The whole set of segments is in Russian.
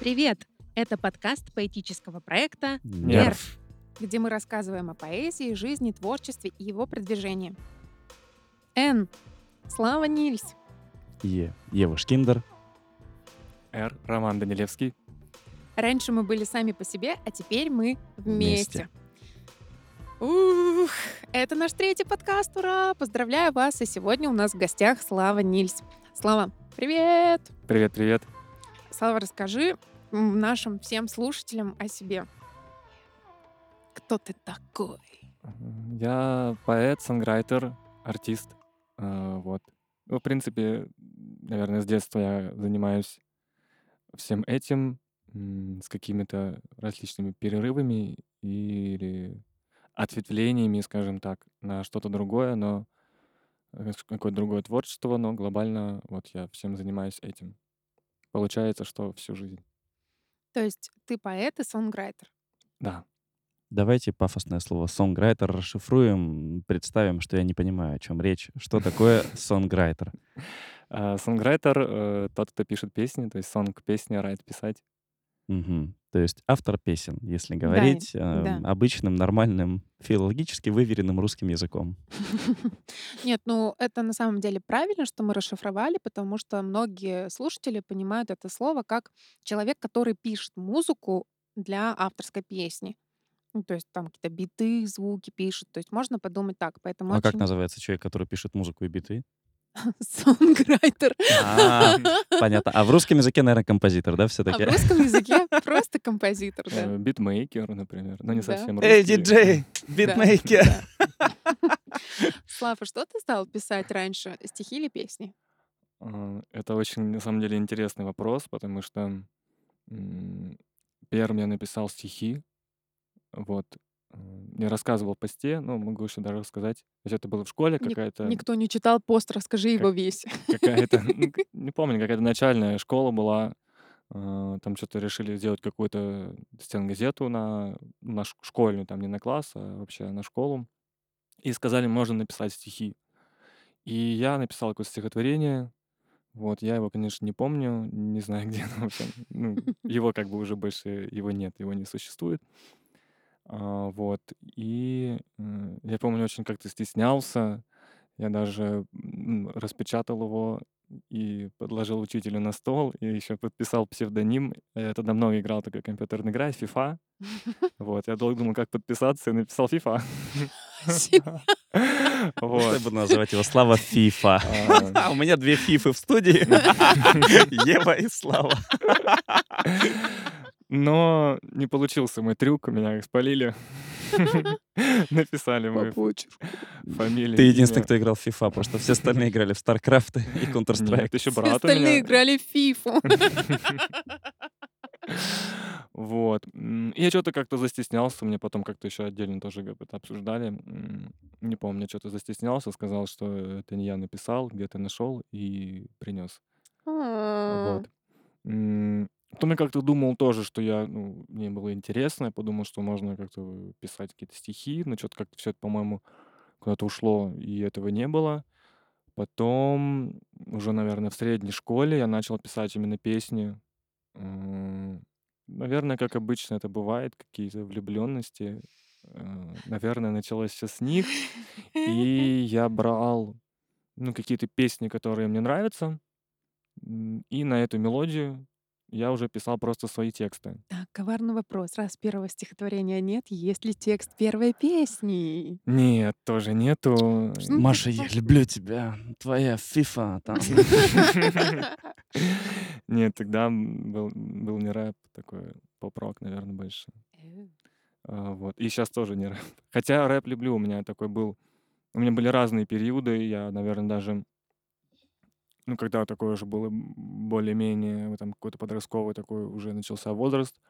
Привет! Это подкаст поэтического проекта Нерв. где мы рассказываем о поэзии, жизни, творчестве и его продвижении. Н. Слава Нильс. Е. Ева Шкиндер. Р. Роман Данилевский. Раньше мы были сами по себе, а теперь мы вместе. Вместе. Ух, это наш третий подкаст, ура! Поздравляю вас, и сегодня у нас в гостях Слава Нильс. Слава, привет! Привет, привет. Слава, расскажи нашим всем слушателям о себе. Кто ты такой? Я поэт, сонграйтер, артист. А, Вот. Ну, в принципе, наверное, с детства я занимаюсь всем этим, с какими-то различными перерывами или ответвлениями, скажем так, на что-то другое, но э, какое-то другое творчество, но глобально вот я всем занимаюсь этим. Получается, что всю жизнь. То есть ты поэт и сонграйтер. Да. Давайте пафосное слово сонграйтер расшифруем, представим, что я не понимаю, о чем речь. Что такое сонграйтер? А, Сонграйтер э, тот, кто пишет песни, то есть сонг песня, райт писать. То есть автор песен, если говорить э, да. обычным, нормальным, филологически выверенным русским языком. Нет, ну это на самом деле правильно, что мы расшифровали, потому что многие слушатели понимают это слово как человек, который пишет музыку для авторской песни. Ну, то есть там какие-то биты, звуки пишет. То есть можно подумать так. Поэтому А как очень называется человек, который пишет музыку и биты? songwriter. Понятно. А в русском языке, наверное, композитор, да, А в все-таки? русском языке просто композитор, да. Э, Битмейкер, например. Но не совсем Эй, диджей, битмейкер. Слава, что ты стал писать раньше? Стихи или песни? А, Это очень, на самом деле, интересный вопрос, потому что первым я написал стихи. Вот. М, Я рассказывал в посте, ну, могу еще даже рассказать. То есть это было в школе Ник- какая-то, Никто не читал пост, расскажи его весь. какая-то, не помню, какая-то начальная школа была. А, Там что-то решили сделать какую-то стенгазету на, на ш- школьную, там не на класс, а вообще на школу. И сказали, можно написать стихи. И я написал какое-то стихотворение. Вот, я его, конечно, не помню, не знаю, где оно вообще. Ну, его как бы уже больше, его нет, его не существует. А, вот, и э, я помню, очень как-то стеснялся. Я даже м, распечатал его и подложил учителю на стол, и еще подписал псевдоним. Я тогда много играл такой компьютерной игрой, FIFA. Вот, я долго думал, как подписаться, и написал FIFA. Вот. Я буду называть его Слава Фифа. У меня две фифы в студии. Ева и Слава. Но не получился мой трюк, меня спалили. Написали почерку. фамилию. Ты единственный, кто играл в FIFA, просто все остальные играли в StarCraft и Counter-Strike. Нет, еще Все брат у остальные меня. играли в фифу. Вот. Я что-то как-то застеснялся, мне потом как-то еще отдельно тоже как это обсуждали. Не помню, что-то застеснялся, сказал, что это не я написал, где-то нашел и принес. А, Вот. Потом я как-то думал тоже, что я, ну, мне было интересно, я подумал, что можно как-то писать какие-то стихи, но что-то как-то все это, по-моему, куда-то ушло, и этого не было. Потом, уже, наверное, в средней школе я начал писать именно песни. М, Наверное, как обычно это бывает, какие-то влюбленности. Наверное, началось все с них. И я брал, ну, какие-то песни, которые мне нравятся, и на эту мелодию я уже писал просто свои тексты. Так, коварный вопрос. Раз первого стихотворения нет, есть ли текст первой песни? Нет, тоже нету. Что Маша, я люблю тебя. Твоя фифа там. Нет, тогда был, был не рэп, такой поп-рок, наверное, больше. Э, А, Вот. И сейчас тоже не рэп. Хотя рэп люблю, у меня такой был... У меня были разные периоды, я, наверное, даже... Ну, когда такое уже было более-менее, там какой-то подростковый такой уже начался возраст,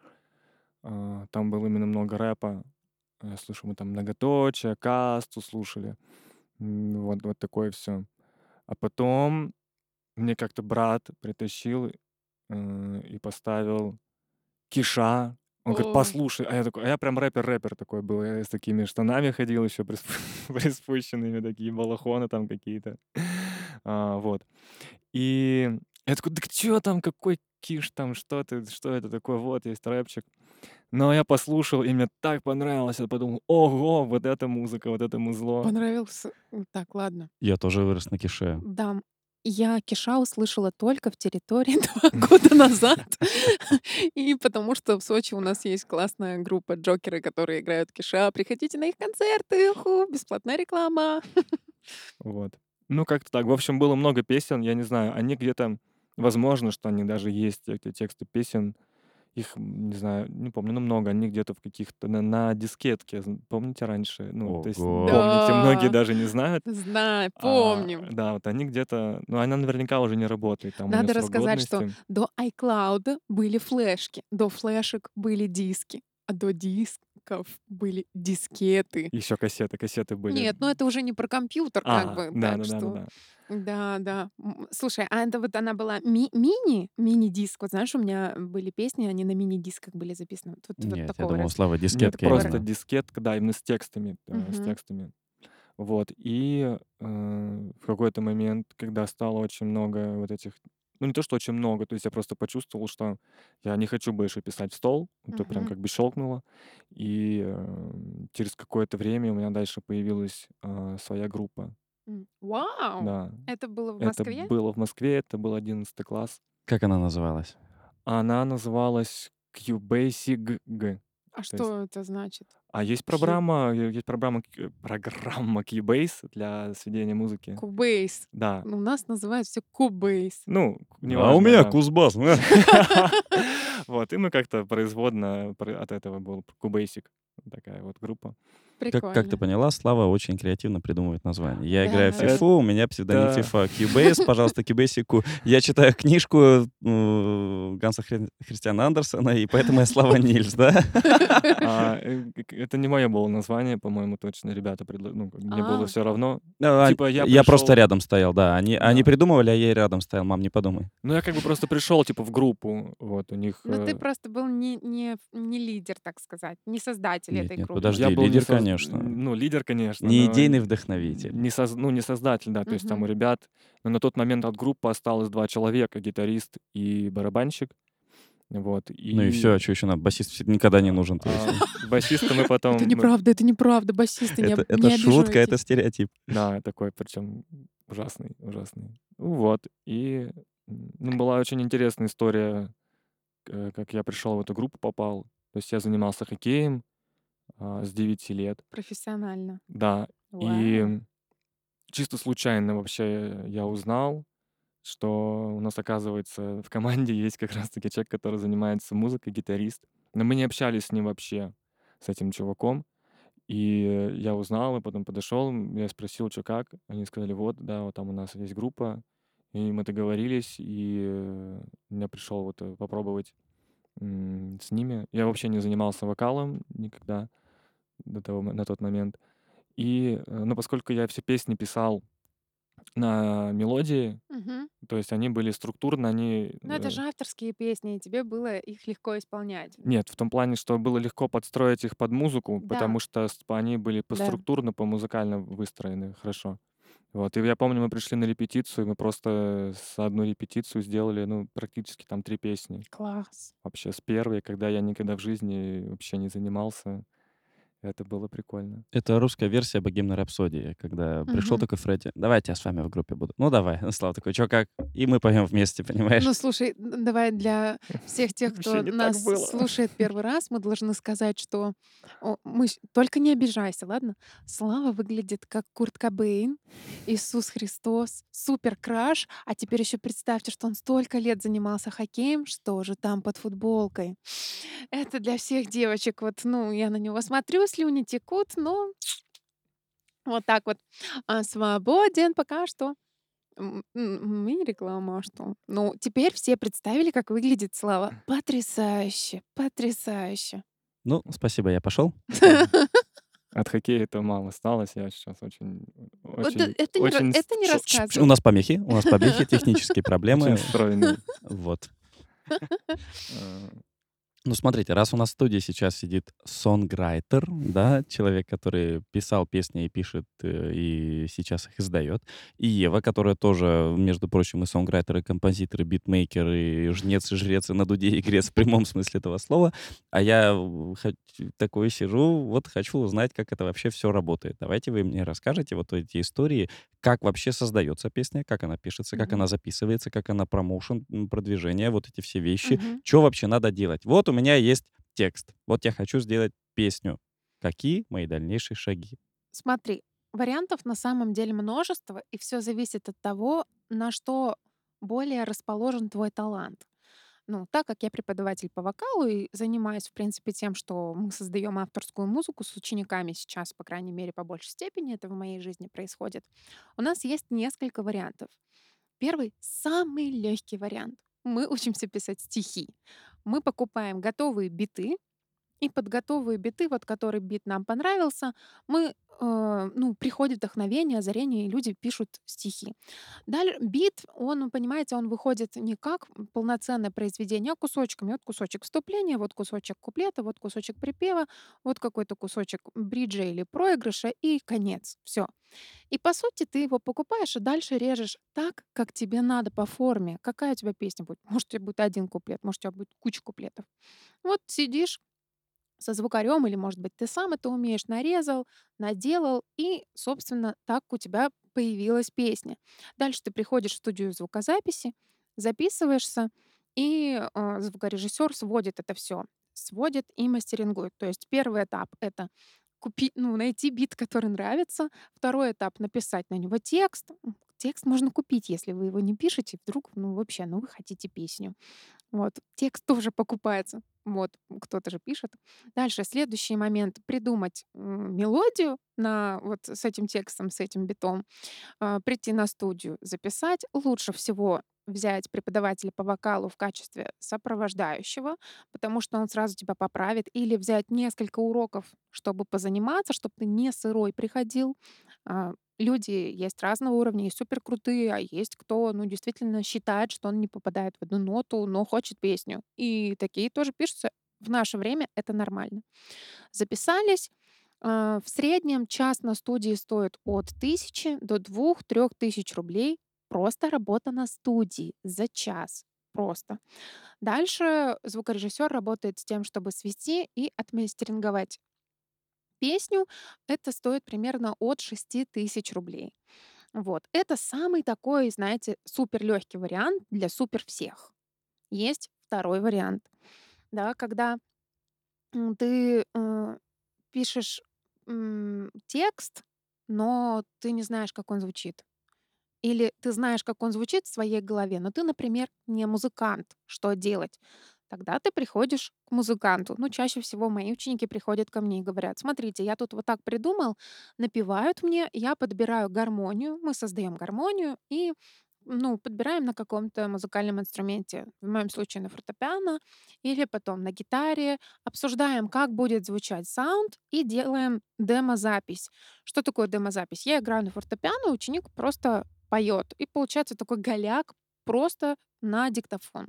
а, там было именно много рэпа. Я слушал, мы там многоточие, касту слушали. Вот, вот такое все. А потом мне как-то брат притащил э, и поставил Киша. Он говорит, послушай. А я такой, а я прям рэпер-рэпер такой был. Я с такими штанами ходил еще приспущенными, такие балахоны там какие-то. А, вот. И Я такой, так чё там, какой киш там, что ты, что это такое, вот есть рэпчик. Но я послушал, и мне так понравилось, я подумал, ого, вот эта музыка, вот это музло. Понравился. Так, ладно. Я тоже вырос на кише. Да, я Киша услышала только в территории 2 года назад. И потому что в Сочи у нас есть классная группа Джокеры, которые играют Киша. Приходите на их концерты, ху, бесплатная реклама. Вот. Ну, как-то так. В общем, было много песен, я не знаю, они где-то, возможно, что они даже есть, эти тексты песен. Их, не знаю, не помню, но много. Они где-то в каких-то, на, на дискетке, помните раньше? Ну, то есть, Ого. помните, многие Да. даже не знают. Знаю, А, помним. да, вот они где-то, ну, она наверняка уже не работает, там Надо рассказать, что до iCloud были флешки, до флешек были диски, а до дисков были дискеты. Еще кассеты, кассеты были. Нет, ну это уже не про компьютер, как А, бы, да, так да, да, да, что... да. Да, да. М, Слушай, а это вот она была ми- мини, мини-диск. Вот знаешь, у меня были песни, они на мини-дисках были записаны. Вот, вот Нет, я такого думал, раз. Слава, Нет, дискетка просто именно. дискетка, да, именно с текстами, э, с Мгм. текстами. Вот. И э, в какой-то момент, когда стало очень много вот этих, ну не то, что очень много, то есть я просто почувствовал, что я не хочу больше писать в стол, это прям Мгм. как бы щелкнуло. И э, через какое-то время у меня дальше появилась э, своя группа. Вау! Да. Это было в Это Москве? было в Москве, это был 11 класс. Как она называлась? Она называлась QBasic. А То есть что это значит? А есть Q- программа, э, есть программа, Q- программа Cubase для сведения музыки. Cubase. Да. У нас называют все Cubase. Ну, А у неважно, меня да. Кузбасс. а? Вот, и мы как-то производно про- от этого был Cubasic. Такая вот группа. Как, как ты поняла, Слава очень креативно придумывает название. Я играю в Да. фифу, у меня псевдоним Это... фифа. Cubase, пожалуйста, Cubase. Я читаю книжку э, Ганса Хри- Христиана Андерсона, и поэтому я Слава Нильс, да? а, э, это не мое было название, по-моему, точно. Ребята, предла- ну, мне было А, все равно. А, Типа я Я просто рядом стоял, да. Они, они да. придумывали, а я и рядом стоял. Мам, не подумай. Ну, я как бы просто пришел, типа, в группу. Вот, у них... ну ты э, просто был не, не, не лидер, так сказать, не создатель Нет, этой нет, группы. подожди, Я лидер, соз- конечно. Ну, лидер, конечно, Не идейный вдохновитель. не, соз- ну, не создатель, да. То есть там у ребят... Но на тот момент от группы осталось два человека, гитарист и барабанщик. Вот. Ну и все, И а что еще надо? Басист всегда никогда не нужен. То есть. а, басиста мы потом... Это неправда, это неправда, басисты, не, Это, шутка, это стереотип. Да, такой, причем ужасный, ужасный. Вот. И ну, была очень интересная история, как я пришел в эту группу, попал. То есть я занимался хоккеем а, с 9 лет. Профессионально. Да. Вау. И чисто случайно вообще я узнал, что у нас, оказывается, в команде есть как раз-таки человек, который занимается музыкой, гитарист. Но мы не общались с ним вообще, с этим чуваком. И я узнал, и потом подошел, я спросил, что как. Они сказали, вот, да, вот там у нас есть группа. И мы договорились, и я пришел вот э, попробовать с ними. Я вообще не занимался вокалом никогда до того, на тот момент. И, э, ну, поскольку я все песни писал на мелодии, Мгм. то есть они были структурно, они... Ну это э, же авторские песни, и тебе было их легко исполнять. Нет, в том плане, что было легко подстроить их под музыку, Да, потому что они были по да. структурно, по музыкально выстроены хорошо. Вот, и я помню, мы пришли на репетицию, мы просто с одну репетицию сделали, ну, практически там три песни. Класс. Вообще с первой, когда я никогда в жизни вообще не занимался. Это было прикольно. Это русская версия богемной рапсодии, когда пришел Мгм. такой Фредди, давайте я с вами в группе буду. Ну давай, Слава такой, что как? И мы поем вместе, понимаешь? Ну, слушай, давай для всех тех, кто нас слушает первый раз, мы должны сказать, что о, мы только не обижайся, ладно? Слава выглядит как Курт Кобейн, Иисус Христос, супер краш, а теперь еще представьте, что он столько лет занимался хоккеем, что же там под футболкой. Это для всех девочек, вот, ну, я на него смотрю, слюни текут, но вот так вот. А, свободен пока что. М, м, Мини-реклама, а что? Ну, теперь все представили, как выглядит Слава. Потрясающе, потрясающе. Ну, спасибо, я пошел. От хоккея это мало осталось. Я сейчас очень, очень, э- это не, очень, это не с- Ш- ш- У рассказывай. нас помехи, у нас помехи, технические очень проблемы. стройный. Вот. Ну, смотрите, раз у нас в студии сейчас сидит сонграйтер, да, человек, который писал песни и пишет, э, и сейчас их издает, и Ева, которая тоже, между прочим, и сонграйтер, и композитор, и битмейкер, и жнец, и жрец, и на дуде, и грец в прямом смысле этого слова, а я в- хоч- такой сижу, вот хочу узнать, как это вообще все работает. Давайте вы мне расскажете вот эти истории, как вообще создается песня, как она пишется, как Мгм. она записывается, как она промоушен, продвижение, вот эти все вещи, Мгм. что вообще надо делать? Вот у меня есть текст. Вот я хочу сделать песню. Какие мои дальнейшие шаги? Смотри, вариантов на самом деле множество, и все зависит от того, на что более расположен твой талант. Ну, так как я преподаватель по вокалу и занимаюсь, в принципе, тем, что мы создаем авторскую музыку с учениками сейчас, по крайней мере, по большей степени это в моей жизни происходит, у нас есть несколько вариантов. Первый, самый легкий вариант. Мы учимся писать стихи. Мы покупаем готовые биты, и под готовые биты, вот который бит нам понравился, мы, э, ну, приходит вдохновение, озарение, и люди пишут стихи. Далее бит, он, понимаете, он выходит не как полноценное произведение, а кусочками. Вот кусочек вступления, вот кусочек куплета, вот кусочек припева, вот какой-то кусочек бриджа или проигрыша и конец. Все. И по сути ты его покупаешь и дальше режешь так, как тебе надо по форме. Какая у тебя песня будет? Может, у тебя будет один куплет, может, у тебя будет куча куплетов. Вот сидишь, со звукарем, или, может быть, ты сам это умеешь, нарезал, наделал, и, собственно, так у тебя появилась песня. Дальше ты приходишь в студию звукозаписи, записываешься, и э, звукорежиссер сводит это все, сводит и мастерингует. То есть первый этап — это купить, ну, найти бит, который нравится. Второй этап— написать на него текст. Текст можно купить, если вы его не пишете. Вдруг, ну, вообще, ну, вы хотите песню. Вот. Текст тоже покупается. Вот. Кто-то же пишет. Дальше следующий момент. Придумать мелодию на, вот с этим текстом, с этим битом. а, Прийти на студию, записать. Лучше всего взять преподавателя по вокалу в качестве сопровождающего, потому что он сразу тебя поправит. Или взять несколько уроков, чтобы позаниматься, чтобы ты не сырой приходил. Люди есть разного уровня, есть супер крутые, а есть кто, ну, действительно считает, что он не попадает в одну ноту, но хочет песню. И такие тоже пишутся. В наше время это нормально. Записались. а, В среднем час на студии стоит от тысячи до двух-трех тысяч рублей. Просто работа на студии за час. Просто. Дальше звукорежиссер работает с тем, чтобы свести и отмастеринговать песню. Это стоит примерно от шести тысяч рублей. Вот. Это самый такой, знаете, супер легкий вариант для супер всех. Есть второй вариант, да, когда ты э, пишешь м, текст, но ты не знаешь, как он звучит. Или ты знаешь, как он звучит в своей голове, но ты, например, не музыкант. Что делать? Тогда ты приходишь к музыканту. Ну, чаще всего мои ученики приходят ко мне и говорят, смотрите, я тут вот так придумал, напевают мне, я подбираю гармонию, мы создаем гармонию и ну, подбираем на каком-то музыкальном инструменте, в моем случае на фортепиано, или потом на гитаре, обсуждаем, как будет звучать саунд, и делаем демозапись. Что такое демозапись? Я играю на фортепиано, ученик просто поет. И получается такой голяк просто на диктофон.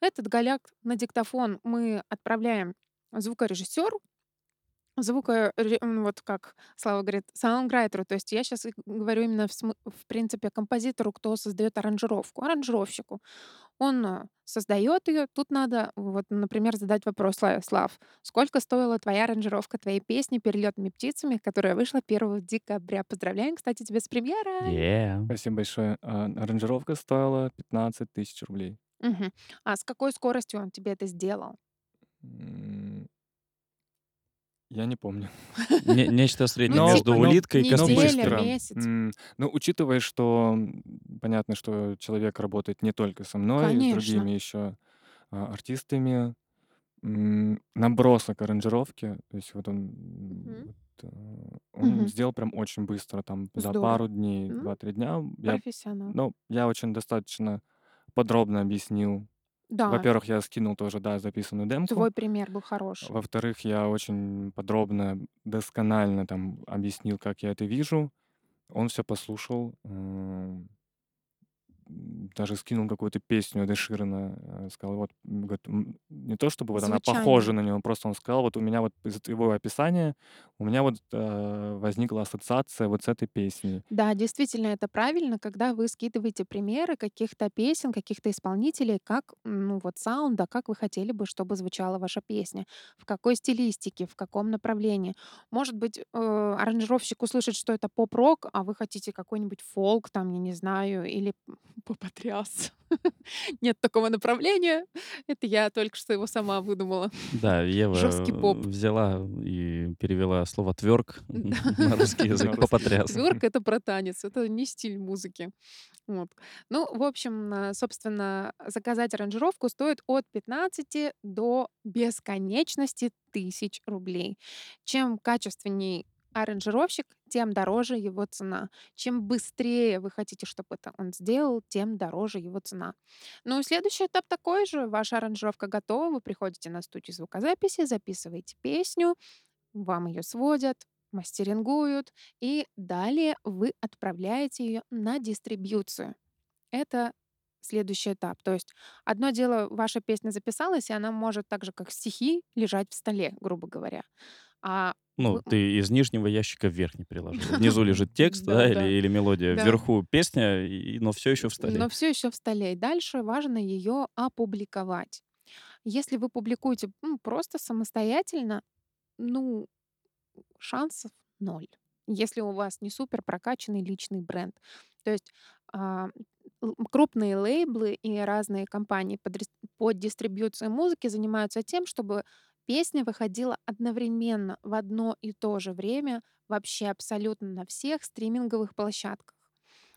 Этот голяк на диктофон мы отправляем звукорежиссеру, звука, вот как Слава говорит, саундрайтеру. То есть я сейчас говорю именно в, в принципе композитору, кто создает аранжировку, аранжировщику. Он э, создает ее. Тут надо, вот, например, задать вопрос Славе. Слав, сколько стоила твоя аранжировка твоей песни «Перелетными птицами», которая вышла 1 декабря? Поздравляем, кстати, тебя с премьерой! Yeah. Спасибо большое. А, аранжировка стоила 15 тысяч рублей. Мгм. А с какой скоростью он тебе это сделал? Я не помню. Не- нечто среднее Ну, между ну, улиткой и неделя, космическим. быстро. месяц. М, Ну, учитывая, что м, понятно, что человек работает не только со мной, с Конечно. другими еще а, артистами, м, набросок аранжировки, то есть вот он, м, Мгм. вот, э, он Мгм. сделал прям очень быстро, там за Здорово. пару дней, М, 2-3 дня. Я, Профессионал. ну, я очень достаточно подробно объяснил. Да, Во-первых, я скинул тоже, да, записанную демку. твой пример был хороший. Во-вторых, я очень подробно, досконально там объяснил, как я это вижу. Он все послушал. м, даже скинул какую-то песню Эда Ширана, э, сказал, вот, говорит, не то чтобы вот она Звучание. похожа на него, просто он сказал, вот у меня вот из-за твоего описания у меня вот э, возникла ассоциация вот с этой песней. Да, действительно, это правильно, когда вы скидываете примеры каких-то песен, каких-то исполнителей, как, ну вот саунда, как вы хотели бы, чтобы звучала ваша песня, в какой стилистике, в каком направлении. Может быть, э, аранжировщик услышит, что это поп-рок, а вы хотите какой-нибудь фолк, там, я не знаю, или попотряс. Нет такого направления. Это я только что его сама выдумала. Да, Ева Жесткий э, поп. взяла и перевела слово тверк на русский язык, попотряс. Тверк это про танец, это не стиль музыки. Вот. Ну, в общем, а, собственно, заказать аранжировку стоит от 15 до бесконечности тысяч рублей. Чем качественней аранжировщик, тем дороже его цена. Чем быстрее вы хотите, чтобы это он сделал, тем дороже его цена. Ну и следующий этап такой же. Ваша аранжировка готова, вы приходите на студию звукозаписи, записываете песню, вам ее сводят, мастерингуют, и далее вы отправляете ее на дистрибьюцию. Это следующий этап. То есть одно дело, ваша песня записалась, и она может так же, как стихи, лежать в столе, грубо говоря. А Ну, ты из нижнего ящика в верхний приложил. Внизу лежит текст, Да, или, или мелодия, да. вверху песня, и, но все еще в столе. но все еще в столе. И дальше важно ее опубликовать. Если вы публикуете м, просто самостоятельно, ну, шансов ноль. Если у вас не супер прокачанный личный бренд. То есть а, крупные лейблы и разные компании под, рес- под дистрибьюцией музыки занимаются тем, чтобы песня выходила одновременно в одно и то же время вообще абсолютно на всех стриминговых площадках.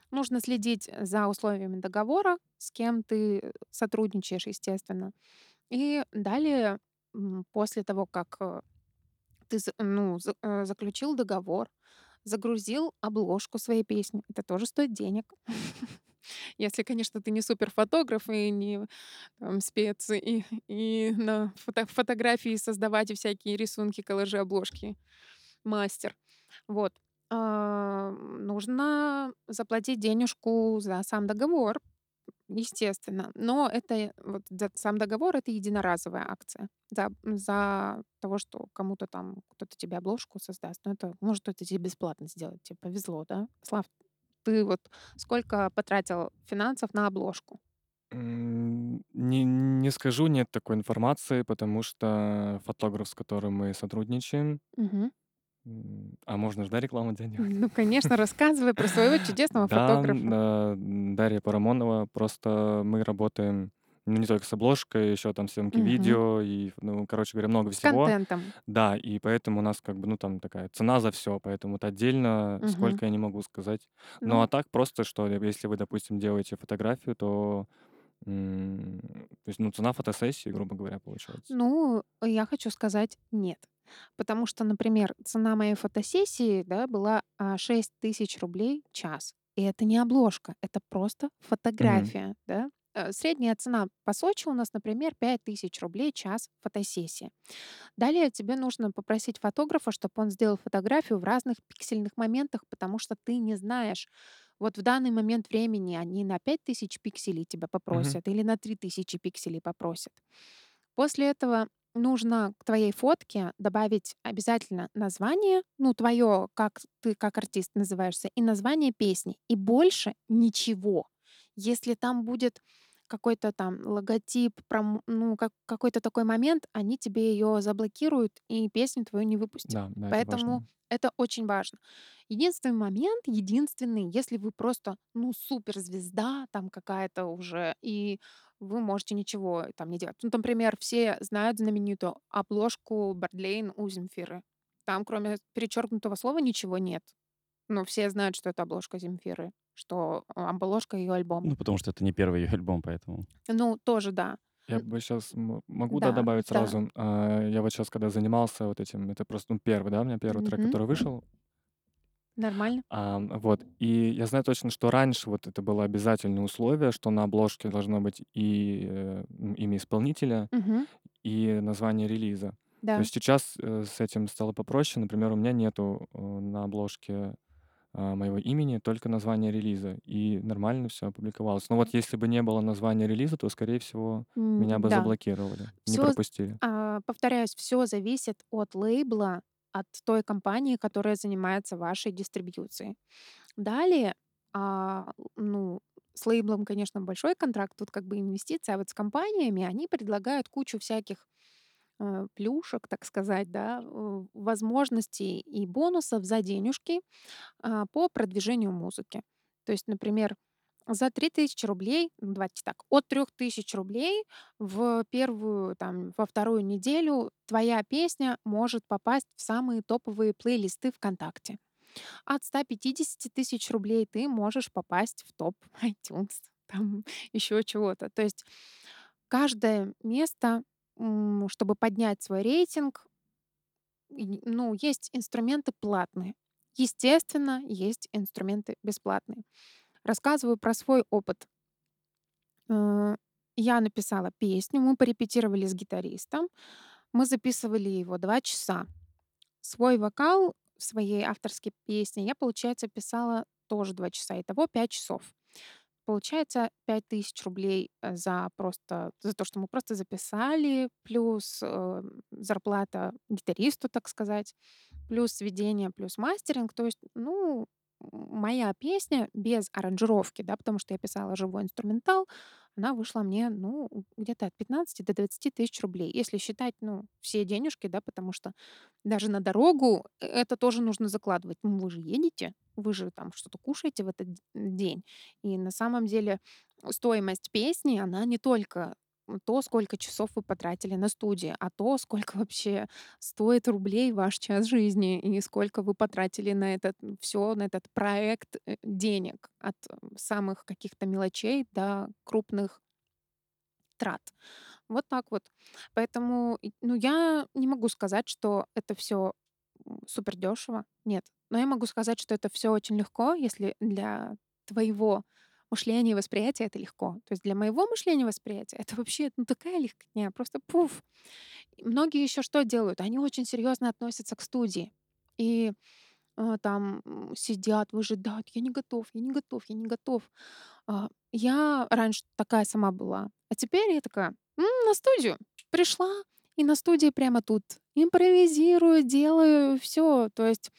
Нужно следить за условиями договора, с кем ты сотрудничаешь, естественно. И далее, после того, как э, ты ну, э, заключил договор, загрузил обложку своей песни. Это тоже стоит денег. Если, конечно, ты не суперфотограф и не там, спец, и, и на фото- фотографии создавать и всякие рисунки, коллажи, обложки, мастер. Вот. А, Нужно заплатить денежку за сам договор, естественно. Но это вот сам договор это единоразовая акция. За, за того, что кому-то там кто-то тебе обложку создаст. Но это может кто-то тебе бесплатно сделать. Тебе повезло, да? Слав, ты вот сколько потратил финансов на обложку? Не, не скажу, нет такой информации, потому что фотограф, с которым мы сотрудничаем, м, а можно же, да, рекламу делать? Ну, конечно, рассказывай про своего чудесного фотографа. да, Дарья Парамонова. Просто мы работаем ну, не только с обложкой, еще там съемки Мгм. видео и, ну, короче говоря, много С всего. контентом. Да, и поэтому у нас как бы, ну, там такая цена за все, поэтому вот отдельно Мгм. сколько я не могу сказать. Ну, Ну, а так просто, что если вы, допустим, делаете фотографию, то, то есть, ну, цена фотосессии, грубо говоря, получается. ну, я хочу сказать нет. Потому что, например, цена моей фотосессии да, была а, 6 тысяч рублей час. И это не обложка, это просто фотография. Да? Э, Средняя цена по Сочи у нас, например, 5 тысяч рублей час фотосессии. Далее тебе нужно попросить фотографа, чтобы он сделал фотографию в разных пиксельных моментах, потому что ты не знаешь, вот в данный момент времени они на 5000 пикселей тебя попросят или на 3000 пикселей попросят. После этого нужно к твоей фотке добавить обязательно название, ну, твое, как ты как артист называешься, и название песни. И больше ничего. Если там будет какой-то там логотип, пром- ну, как, какой-то такой момент, они тебе ее заблокируют и песню твою не выпустят. Да, да, это Поэтому важно. это очень важно. Единственный момент, единственный, если вы просто, ну, суперзвезда там какая-то уже, и вы можете ничего там не делать. Ну, например, все знают знаменитую обложку Бардлейн у Земфиры. Там, кроме перечеркнутого слова, ничего нет. Но все знают, что это обложка Земфиры, что а, обложка ее альбома. Ну, потому что это не первый ее альбом, поэтому... Ну, тоже да. Я бы сейчас могу да, Да, добавить да. сразу. А, Я вот сейчас, когда занимался вот этим, это просто ну, первый, да, у меня первый трек, Мгм. который вышел. Нормально. А, Вот. И я знаю точно, что раньше вот это было обязательное условие, что на обложке должно быть и э, имя исполнителя, Мгм. и название релиза. То Да. есть сейчас э, с этим стало попроще. Например, у меня нету э, на обложке а, моего имени, только название релиза. И нормально все опубликовалось. Но вот если бы не было названия релиза, то, скорее всего, меня М, бы да. заблокировали, не Всё, пропустили. а, повторяюсь, все зависит от лейбла, от той компании, которая занимается вашей дистрибьюцией. Далее, а, ну, с лейблом, конечно, большой контракт, тут как бы инвестиции, а вот с компаниями они предлагают кучу всяких э, плюшек, так сказать, да, возможностей и бонусов за денежки а, по продвижению музыки. То есть, например, за 3000 рублей, ну, давайте так, от 3000 рублей в первую, там, во вторую неделю твоя песня может попасть в самые топовые плейлисты ВКонтакте. От 150 тысяч рублей ты можешь попасть в топ iTunes, там еще чего-то. То есть каждое место, чтобы поднять свой рейтинг, ну, есть инструменты платные. Естественно, есть инструменты бесплатные. Рассказываю про свой опыт. Э, Я написала песню, мы порепетировали с гитаристом, мы записывали его два часа. Свой вокал в своей авторской песне я, получается, писала тоже два часа. Итого 5 часов. Получается 5000 рублей э, за просто за то, что мы просто записали, плюс э, зарплата гитаристу, так сказать, плюс сведение, плюс мастеринг. То есть, ну, моя песня без аранжировки, да, потому что я писала живой инструментал, она вышла мне, ну, где-то от 15 до 20 тысяч рублей. Если считать, ну, все денежки, да, потому что даже на дорогу э, это тоже нужно закладывать. Ну, вы же едете, вы же там что-то кушаете в этот день. И на самом деле стоимость песни, она не только то, сколько часов вы потратили на студии, а то, сколько вообще стоит рублей ваш час жизни и сколько вы потратили на этот все, на этот проект э, денег от э, самых каких-то мелочей до крупных трат. Вот так вот. Поэтому, ну, я не могу сказать, что это все супер дешево. Нет. Но я могу сказать, что это все очень легко, если для твоего мышления и восприятия это легко. То есть для моего мышления и восприятия это вообще ну, такая легкотня, просто пуф. И многие еще что делают? Они очень серьезно относятся к студии. И э, там сидят, выжидают. Я не готов, я не готов, я не готов. А, Я раньше такая сама была. А теперь я такая, «М, на студию пришла, и на студии прямо тут импровизирую, делаю все. То есть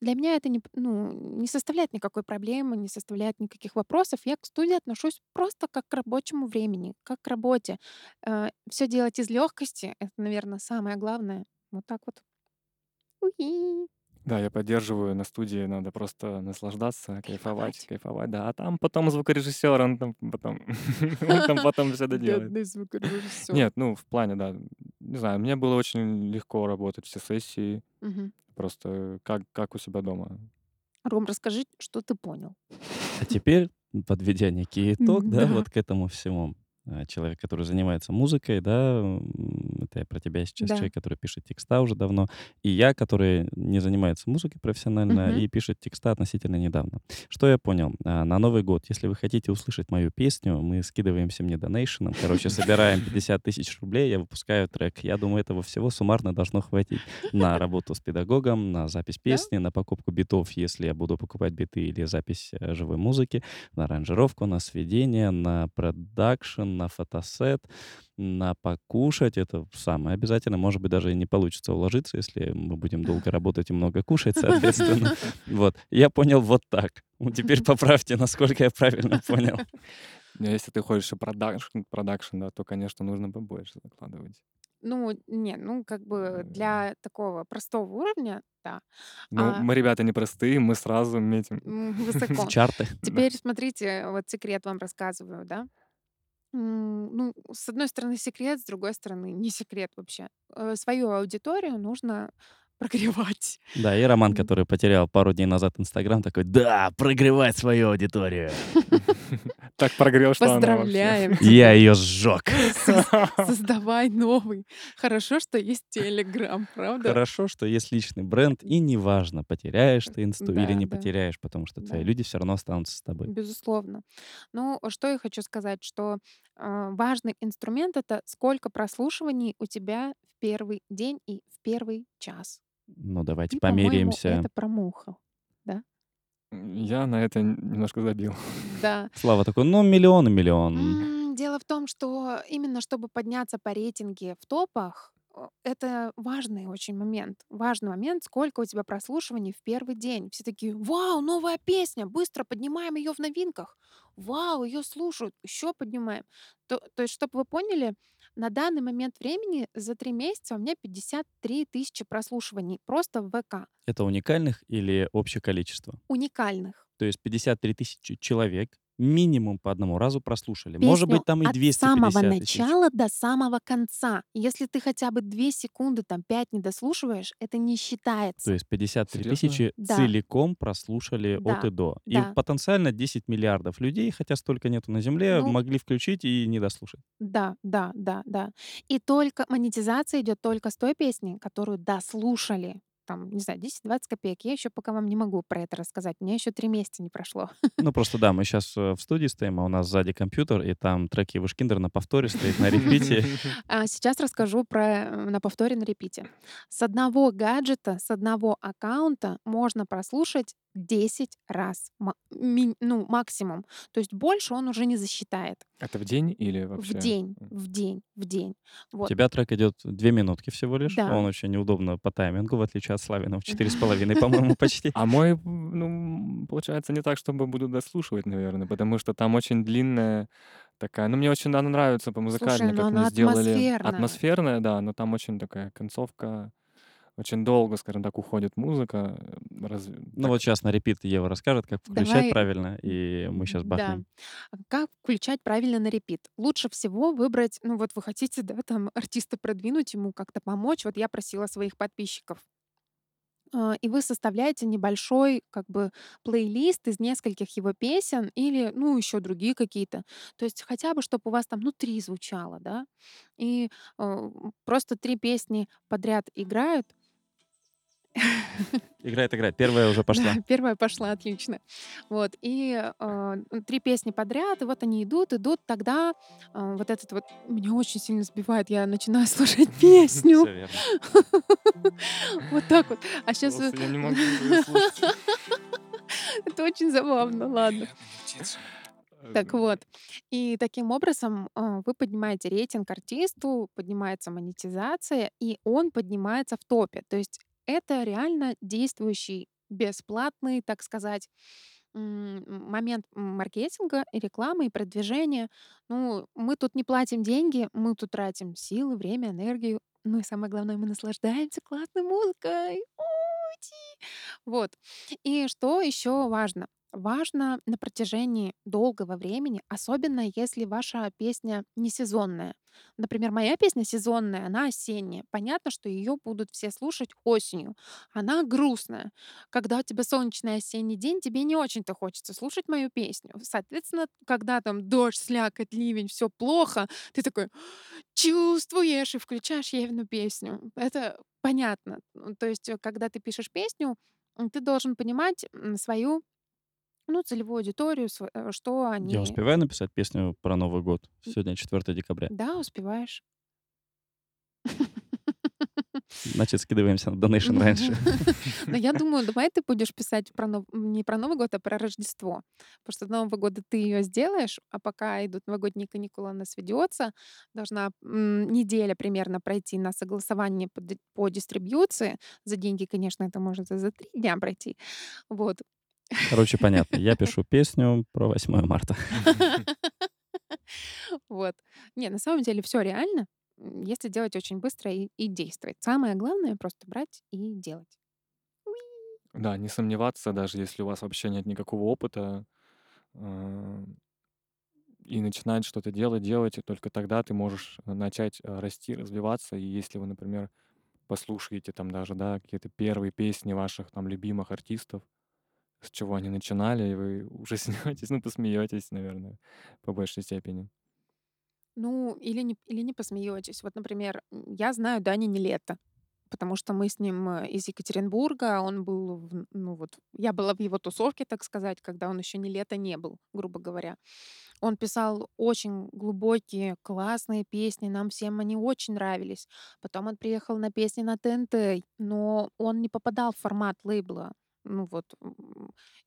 для меня это не, ну, не составляет никакой проблемы, не составляет никаких вопросов. Я к студии отношусь просто как к рабочему времени, как к работе. все делать из легкости, это, наверное, самое главное. Вот так вот. Уи. Да, я поддерживаю. На студии надо просто наслаждаться, кайфовать, Кайфовать. кайфовать. Да, а там потом звукорежиссер, он там потом, он там потом все доделает. Бедный звукорежиссер. Нет, ну, в плане, да, не знаю, мне было очень легко работать все сессии, Мгм. Просто как, как у себя дома. Ром, расскажи, что ты понял. А теперь, подведя некий итог, да, вот к этому всему, человек, который занимается музыкой, да, это я про тебя сейчас, Да. человек, который пишет текста уже давно, и я, который не занимается музыкой профессионально Мгм. и пишет текста относительно недавно. Что я понял? А, На Новый год, если вы хотите услышать мою песню, мы скидываемся мне донейшеном, короче, собираем 50 тысяч рублей, я выпускаю трек. Я думаю, этого всего суммарно должно хватить на работу с педагогом, на запись Да? песни, на покупку битов, если я буду покупать биты или запись э, живой музыки, на аранжировку, на сведение, на продакшн, на фотосет, на покушать. Это самое обязательно. Может быть, даже и не получится уложиться, если мы будем долго работать и много кушать, соответственно. Вот. Я понял вот так. Ну, Теперь поправьте, насколько я правильно понял. Но если ты хочешь продакшн, продакшн, да, то, конечно, нужно побольше закладывать. Ну, не, ну, как бы для такого простого уровня, да. Ну, А мы, ребята, непростые, мы сразу метим. высоко. чарты. Да. Теперь смотрите, вот секрет вам рассказываю, да. Ну, с одной стороны секрет, с другой стороны не секрет вообще. Э, Свою аудиторию нужно прогревать. Да, и Роман, который потерял пару дней назад Инстаграм, такой, да, прогревать свою аудиторию. Так прогрел, что она. Поздравляем Я тебя. ее сжег. Соз- Создавай новый. Хорошо, что есть Телеграм, правда? Хорошо, что есть личный бренд, и неважно, потеряешь ты инсту или не да, потеряешь, потому что твои люди все равно останутся с тобой. Безусловно. Ну, что я хочу сказать, что а, важный инструмент это сколько прослушиваний у тебя в первый день и в первый час. Ну, давайте по-моему, померяемся. это промухал? Я на это немножко забил. Да. Слава такой: "Ну, миллион и миллион". Дело в том, что именно чтобы подняться по рейтинге в топах, это важный очень момент. Важный момент, сколько у тебя прослушиваний в первый день. Все такие: "Вау, новая песня! Быстро поднимаем ее в новинках! Вау, ее слушают, еще поднимаем". То то есть, чтобы вы поняли, на данный момент времени за 3 месяца у меня 53 тысячи прослушиваний просто в ВК. Это уникальных или общее количество? Уникальных. То есть 53 тысячи человек минимум по одному разу прослушали. Может Песню быть, там и от самого 250 тысяч. начала до самого конца. Если ты хотя бы 2 секунды, там 5 не дослушиваешь, это не То считается. есть 53 Серьезно? тысячи Да. целиком прослушали от Да. и до. И Да. потенциально 10 миллиардов людей, хотя столько нету на Земле, Ну могли включить и не дослушать. Да, да, да, да. И только монетизация идет только с той песни, которую дослушали. Там, не знаю, 10-20 копеек. Я еще пока вам не могу про это рассказать. У меня еще 3 месяца не прошло. Ну, просто да, мы сейчас в студии стоим, а у нас сзади компьютер, и там треки Вышкиндер на повторе стоит, на репите. А сейчас расскажу про э, на повторе, на репите. С одного гаджета, с одного аккаунта можно прослушать 10 раз. Ну, максимум. То есть больше он уже не засчитает. Это в день или В вообще? день, М. в день, в день. У Вот. тебя трек идет 2 минутки всего лишь. Да. Он очень неудобно по таймингу, в отличие от Славина, в 4,5, по-моему, почти. А мой, ну, получается не так, чтобы буду дослушивать, наверное, потому что там очень длинная такая ну, мне очень она нравится по музыкально, ну как она они сделали. атмосферная. Атмосферная, да, но там очень такая концовка, очень долго, скажем так, уходит музыка. Раз Ну, так вот сейчас на репит Ева расскажет, как включать Давай правильно, и мы сейчас Да. бахнем. А Как включать правильно на репит? Лучше всего выбрать, ну вот вы хотите, да, там артиста продвинуть, ему как-то помочь. Вот я просила своих подписчиков. А, И вы составляете небольшой как бы плейлист из нескольких его песен или, ну, еще другие какие-то. То есть хотя бы, чтобы у вас там, ну, три звучало, да, и э, просто три песни подряд играют, Играет, играет. Первая уже пошла. Да, первая пошла, отлично. Вот, и н- три песни подряд, и вот они идут, идут, тогда а, вот этот вот меня очень сильно сбивает, я начинаю слушать песню. Верно. Вот так вот. А сейчас я не могу это очень забавно, ладно. Э, Так вот, и таким образом а, вы поднимаете рейтинг артисту, поднимается монетизация, и он поднимается в топе. То есть это реально действующий бесплатный, так сказать, момент маркетинга и рекламы, и продвижения. Ну, мы тут не платим деньги, мы тут тратим силы, время, энергию. Ну и самое главное, мы наслаждаемся классной музыкой. Ути! Вот. И что еще важно? Важно на протяжении долгого времени, особенно если ваша песня не сезонная. Например, моя песня сезонная, она осенняя. Понятно, что ее будут все слушать осенью. Она грустная. Когда у тебя солнечный осенний день, тебе не очень-то хочется слушать мою песню. Соответственно, когда там дождь, слякоть, ливень, все плохо, ты такой чувствуешь и включаешь Евину песню. Это понятно. То есть, э, когда ты пишешь песню, ты должен понимать свою ну, целевую аудиторию, св- э, что Я они... успеваю написать песню про Новый год? Сегодня 4 декабря. Да, успеваешь. Значит, скидываемся на донейшн раньше. Но я думаю, давай ты будешь писать про нов- не про Новый год, а про Рождество. Потому что до Нового года ты ее сделаешь, а пока идут новогодние каникулы, она сведется. Должна неделя примерно пройти на согласование по, по дистрибьюции. За деньги, конечно, это может и за три дня пройти. Вот. Короче, понятно. Я пишу песню про 8 марта. Вот. Не, на самом деле все реально, если делать очень быстро и, и действовать. Самое главное просто брать и делать. Да, не сомневаться, даже если у вас вообще нет никакого опыта, а, и начинать что-то делать, делать, и только тогда ты можешь э, начать э, расти, развиваться. И если вы, например, послушаете там даже, да, какие-то первые песни ваших там любимых артистов, с чего они начинали, и вы ужаснетесь, ну, посмеетесь, наверное, по большей степени. Ну, или не, или не посмеетесь. Вот, например, я знаю Дани Нелето, потому что мы с ним э, из Екатеринбурга, он был, в- ну вот, я была в его тусовке, так сказать, когда он еще не лето не был, грубо говоря. Он писал очень глубокие, классные песни, нам всем они очень нравились. Потом он приехал на песни на ТНТ, но он не попадал в формат лейбла. Ну вот,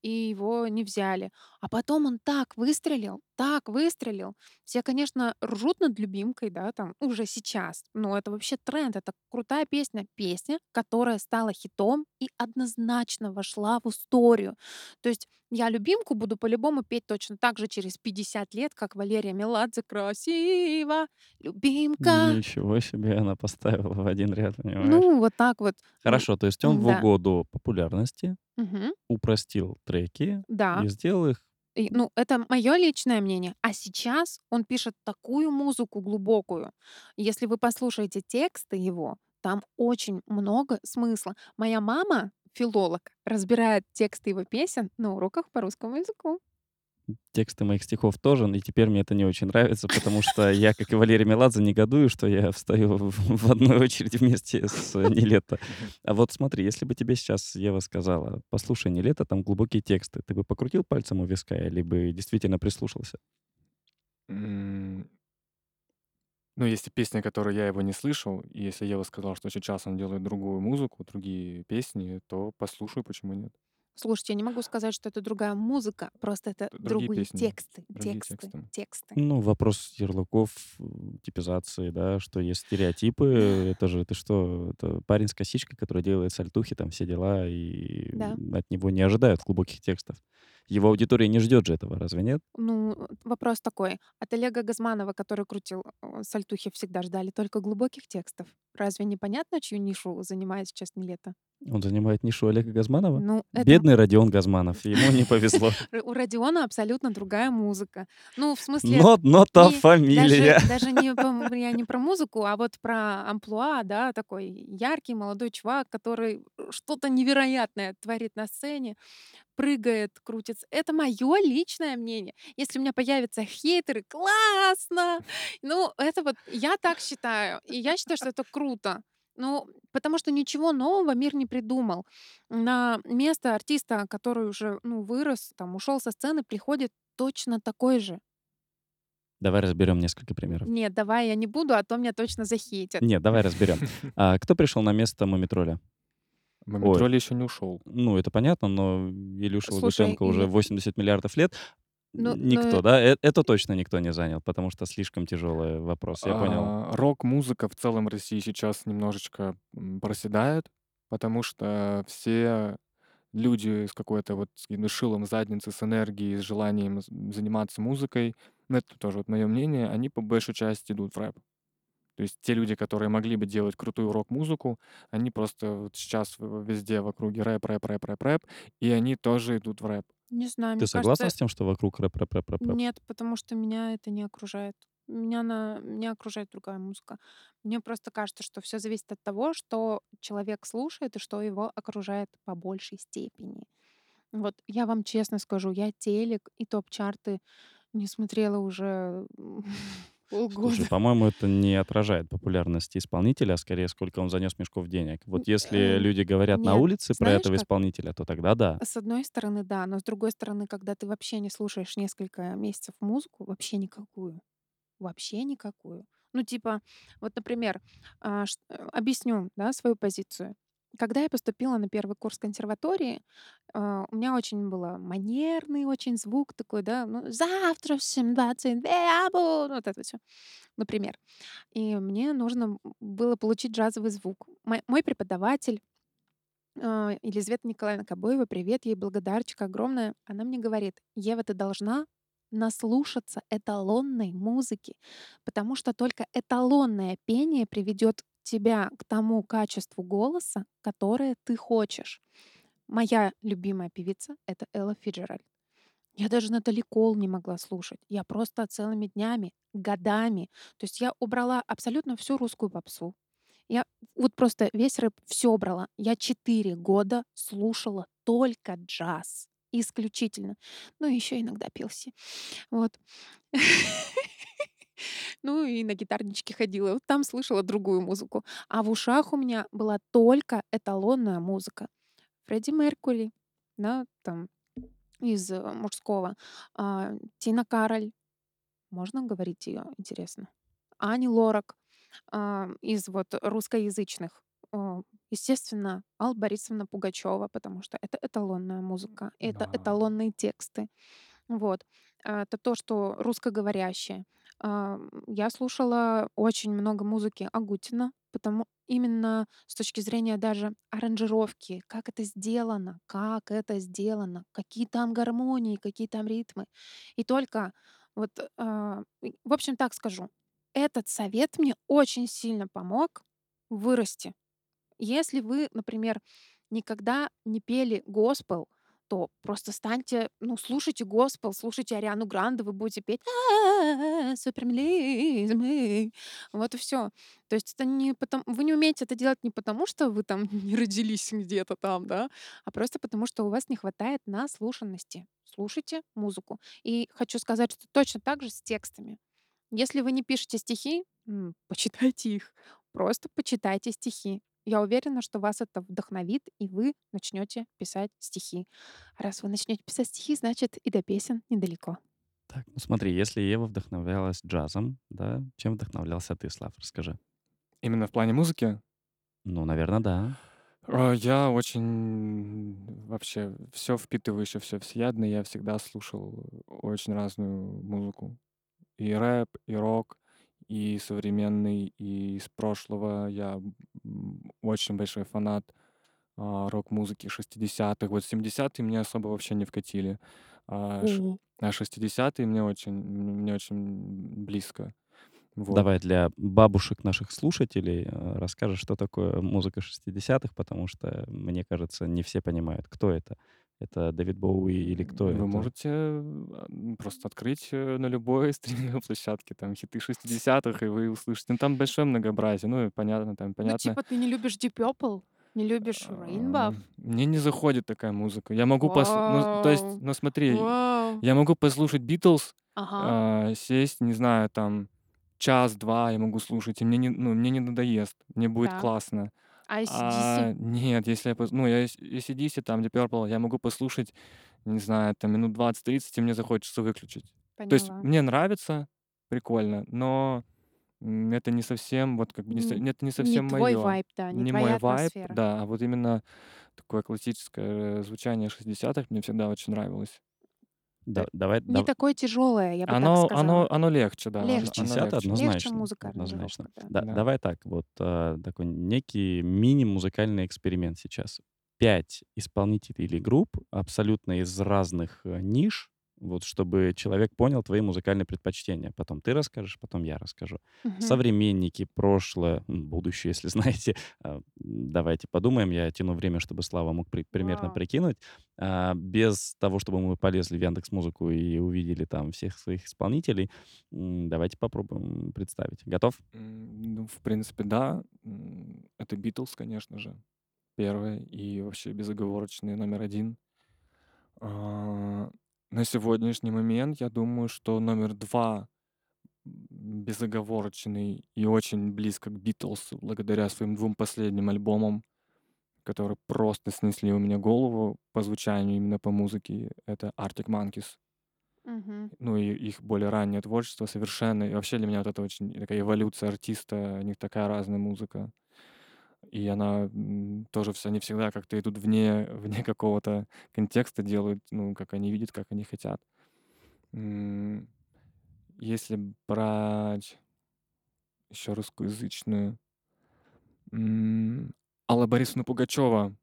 и его не взяли. А потом он так выстрелил, так выстрелил. Все, конечно, ржут над "Любимкой", да, там, уже сейчас, но это вообще тренд, это крутая песня. Песня, которая стала хитом и однозначно вошла в историю. То есть я "Любимку" буду по-любому петь точно так же через 50 лет, как Валерия Меладзе "Красиво, любимка". Ничего себе, она поставила в один ряд, понимаешь? Ну, вот так вот. Хорошо, то есть он в да угоду популярности Мгм. упростил треки Да. и сделал их И, ну, это мое личное мнение. А сейчас он пишет такую музыку глубокую. Если вы послушаете тексты его, там очень много смысла. Моя мама, филолог, разбирает тексты его песен на уроках по русскому языку. Тексты моих стихов тоже, и теперь мне это не очень нравится, потому что я, как и Валерий Меладзе, негодую, что я встаю в одной очереди вместе с "Нилетто". А вот смотри, если бы тебе сейчас Ева сказала: "Послушай "Нилетто", там глубокие тексты", ты бы покрутил пальцем у виска или бы действительно прислушался? Ну, если песня, которую я его не слышал, и если Ева сказала, что сейчас он делает другую музыку, другие песни, то послушаю, почему нет? Слушайте, я не могу сказать, что это другая музыка, просто это другие другие песни, тексты, другие тексты, тексты. тексты. Ну, вопрос ярлыков, э, типизации, да, что есть стереотипы. Это же ты что, это парень с косичкой, который делает сальтухи, там все дела, и Да. от него не ожидают глубоких текстов. Его аудитория не ждет же этого, разве нет? Ну, э, вопрос такой: от Олега Газманова, который крутил, э, сальтухи, всегда ждали только глубоких текстов. Разве не понятно, чью нишу занимает сейчас "Нилетто"? Он занимает нишу Олега Газманова? Ну, это Бедный Родион Газманов, ему не повезло. У Родиона абсолютно другая музыка. Ну, в смысле, Но но та не даже фамилия. даже не я не про музыку, а вот про амплуа, да, такой яркий молодой чувак, который, что-то невероятное творит на сцене, прыгает, крутится. Это моё личное мнение. Если у меня появятся хейтеры- классно! Ну, это вот я так считаю, и я считаю, что это круто. Ну, потому что ничего нового мир не придумал. На место артиста, который уже, ну, вырос, там, ушёл со сцены, приходит точно такой же. Давай разберем несколько примеров. Нет, давай я не буду, а то меня точно захейтят. Нет, давай разберем. А, кто пришел на место Мумий-тролля? Ой. Мумий-тролль еще не ушел. Ну, это понятно, но Илюша Слушай, уже и 80 миллиардов лет. Ну Никто, ну да? Э это точно никто не занял, потому что слишком тяжелый вопрос, я понял. А, рок-музыка в целом в России сейчас немножечко, проседает, потому что все люди с какой-то вот с шилом в заднице, с энергией, с желанием заниматься музыкой, ну, это тоже вот мое мнение, они по большей части идут в рэп. То есть те люди, которые могли бы делать крутую рок-музыку, они просто вот сейчас везде в округе рэп рэп рэп рэп рэп, и они тоже идут в рэп. Не знаю, Ты мне согласна кажется с тем, что вокруг рэп рэп рэп рэп рэп? Нет, потому что меня это не окружает. Меня на меня окружает другая музыка. Мне просто кажется, что всё зависит от того, что человек слушает и что его окружает по большей степени. Вот я вам честно скажу, я телек и топ-чарты не смотрела уже, Слушай, полгода. по-моему, это не отражает популярность исполнителя, а скорее, сколько он занес мешков денег. Вот если э, люди говорят на нет, улице про этого как? исполнителя, то тогда да. С одной стороны, да, но с другой стороны, когда ты вообще не слушаешь несколько месяцев музыку, вообще никакую, вообще никакую. Ну, типа, вот, например, а, ш объясню, да, свою позицию. Когда я поступила на 1 курс консерватории, а, у меня очень было манерный очень звук такой, да, ну: "Завтра в 7:22 я буду", вот это всё, например. И мне нужно, было получить джазовый звук. Мо мой преподаватель, а, Елизавета Николаевна Кобоева, привет ей, благодарочка огромная, она мне говорит: "Ева, ты должна наслушаться эталонной музыки, потому что только эталонное пение приведёт тебя к тому качеству голоса, которое ты хочешь". Моя любимая певица- это Элла Фиджеральд. Я даже Натали Кол не могла слушать. Я просто целыми днями, годами. То есть я убрала абсолютно всю русскую попсу. Я вот просто весь рэп, всё убрала. Я 4 года слушала только джаз, исключительно. Ну, и ещё иногда пелси. Вот. Ну, и на гитарничке ходила, вот там слышала другую музыку. А в ушах у меня была только эталонная музыка. Фредди Меркьюри, да, там, из, э, мужского, а, Тина Кароль. Можно говорить её, интересно? Ани Лорак, а, из вот русскоязычных. Естественно, Алла Борисовна Пугачева, потому что это эталонная музыка, это Да. эталонные тексты. Вот. А, Это то, что русскоговорящее. А, Я слушала очень много музыки Агутина, потому именно с точки зрения даже аранжировки, как это сделано, как это сделано, какие там гармонии, какие там ритмы. И только вот, а, в общем, так скажу, этот совет мне очень сильно помог вырасти если вы, например, никогда не пели госпел, то просто станьте, ну, слушайте госпел, слушайте Ариану Гранде, вы будете петь «Супермилизмы». Вот и все. То есть это не потом вы не умеете это делать не потому, что вы там не родились где-то там, да, а просто потому, что у вас не хватает наслушанности. Слушайте музыку. И хочу сказать, что точно так же с текстами. Если вы не пишете стихи, почитайте их. Просто почитайте стихи. Я уверена, что вас это вдохновит, и вы начнете писать стихи. Раз вы начнете писать стихи, значит и до песен недалеко. Так, ну смотри, если Ева вдохновлялась джазом, да, чем вдохновлялся ты, Слав, расскажи. Именно в плане музыки? Ну, наверное, да. А, Я очень вообще все впитывающий, все всеядный. Я всегда слушал очень разную музыку. И рэп, и рок, и современный, и из прошлого. Я очень большой фанат а, рок-музыки 60-х. Вот 70-е мне особо вообще не вкатили. А ш- О, а 60-е мне очень, мне очень близко. Вот. Давай для бабушек наших слушателей э, расскажешь, что такое музыка 60-х, потому что, мне кажется, не все понимают, кто это. Это Дэвид Боуи или кто Вы это? можете а, просто открыть э, на любой стриминговой площадке там хиты 60-х, и вы услышите. Ну, там большое многообразие. Ну, и понятно, там ну понятно. типа ты не любишь Deep Purple? Не любишь Rainbow? Мне не заходит такая музыка. Я могу пос... Ну, то есть, ну смотри, вау. я могу послушать Битлз, Ага. а, сесть, не знаю, там час-два я могу слушать, и мне не, ну, мне не надоест, мне будет Так. классно. А AC/DC? А нет, если я, пос- ну, я AC/DC, там, Deep Purple, я могу послушать, не знаю, там, минут 20-30, и мне захочется выключить. То есть Поняла. мне нравится, прикольно, но м, это не совсем, вот как бы, не, со- Н- это не Не совсем твой мое. вайб, да, не Не твоя мой вайб, атмосфера. да, а вот именно такое классическое звучание 60-х мне всегда очень нравилось. Да- То- давай, Не дав- такое тяжелое, я бы так Оно, сказала. оно, оно легче, да, оно, Легче. оно 60 легче. Легче однозначно. музыка, однозначно. да. Да, Да. Давай так, вот э, такой некий мини-музыкальный эксперимент сейчас. Пять исполнителей или групп абсолютно из разных э, ниш, вот чтобы человек понял твои музыкальные предпочтения. Потом ты расскажешь, потом я расскажу. Мгм. Современники, прошлое, будущее, если знаете. А, м, Давайте подумаем. Я тяну время, чтобы Слава мог при- примерно Вау. прикинуть. А, Без того, чтобы мы полезли в Яндекс Музыку и увидели там всех своих исполнителей, давайте попробуем представить. Готов? Ну, в принципе, да. Это Битлз, конечно же, первый и вообще безоговорочный номер один. На сегодняшний момент я думаю, что номер два безоговорочный и очень близко к Битлз благодаря своим двум последним альбомам, которые просто снесли у меня голову по звучанию, именно по музыке. Это Arctic Monkeys. Мгм. Ну и их более раннее творчество совершенно. И вообще для меня вот это очень такая эволюция артиста, у них такая разная музыка. И она тоже вся не всегда как-то идут вне, вне какого-то контекста, делают, ну, как они видят, как они хотят. Если брать еще русскоязычную, Алла Борисовна Пугачева,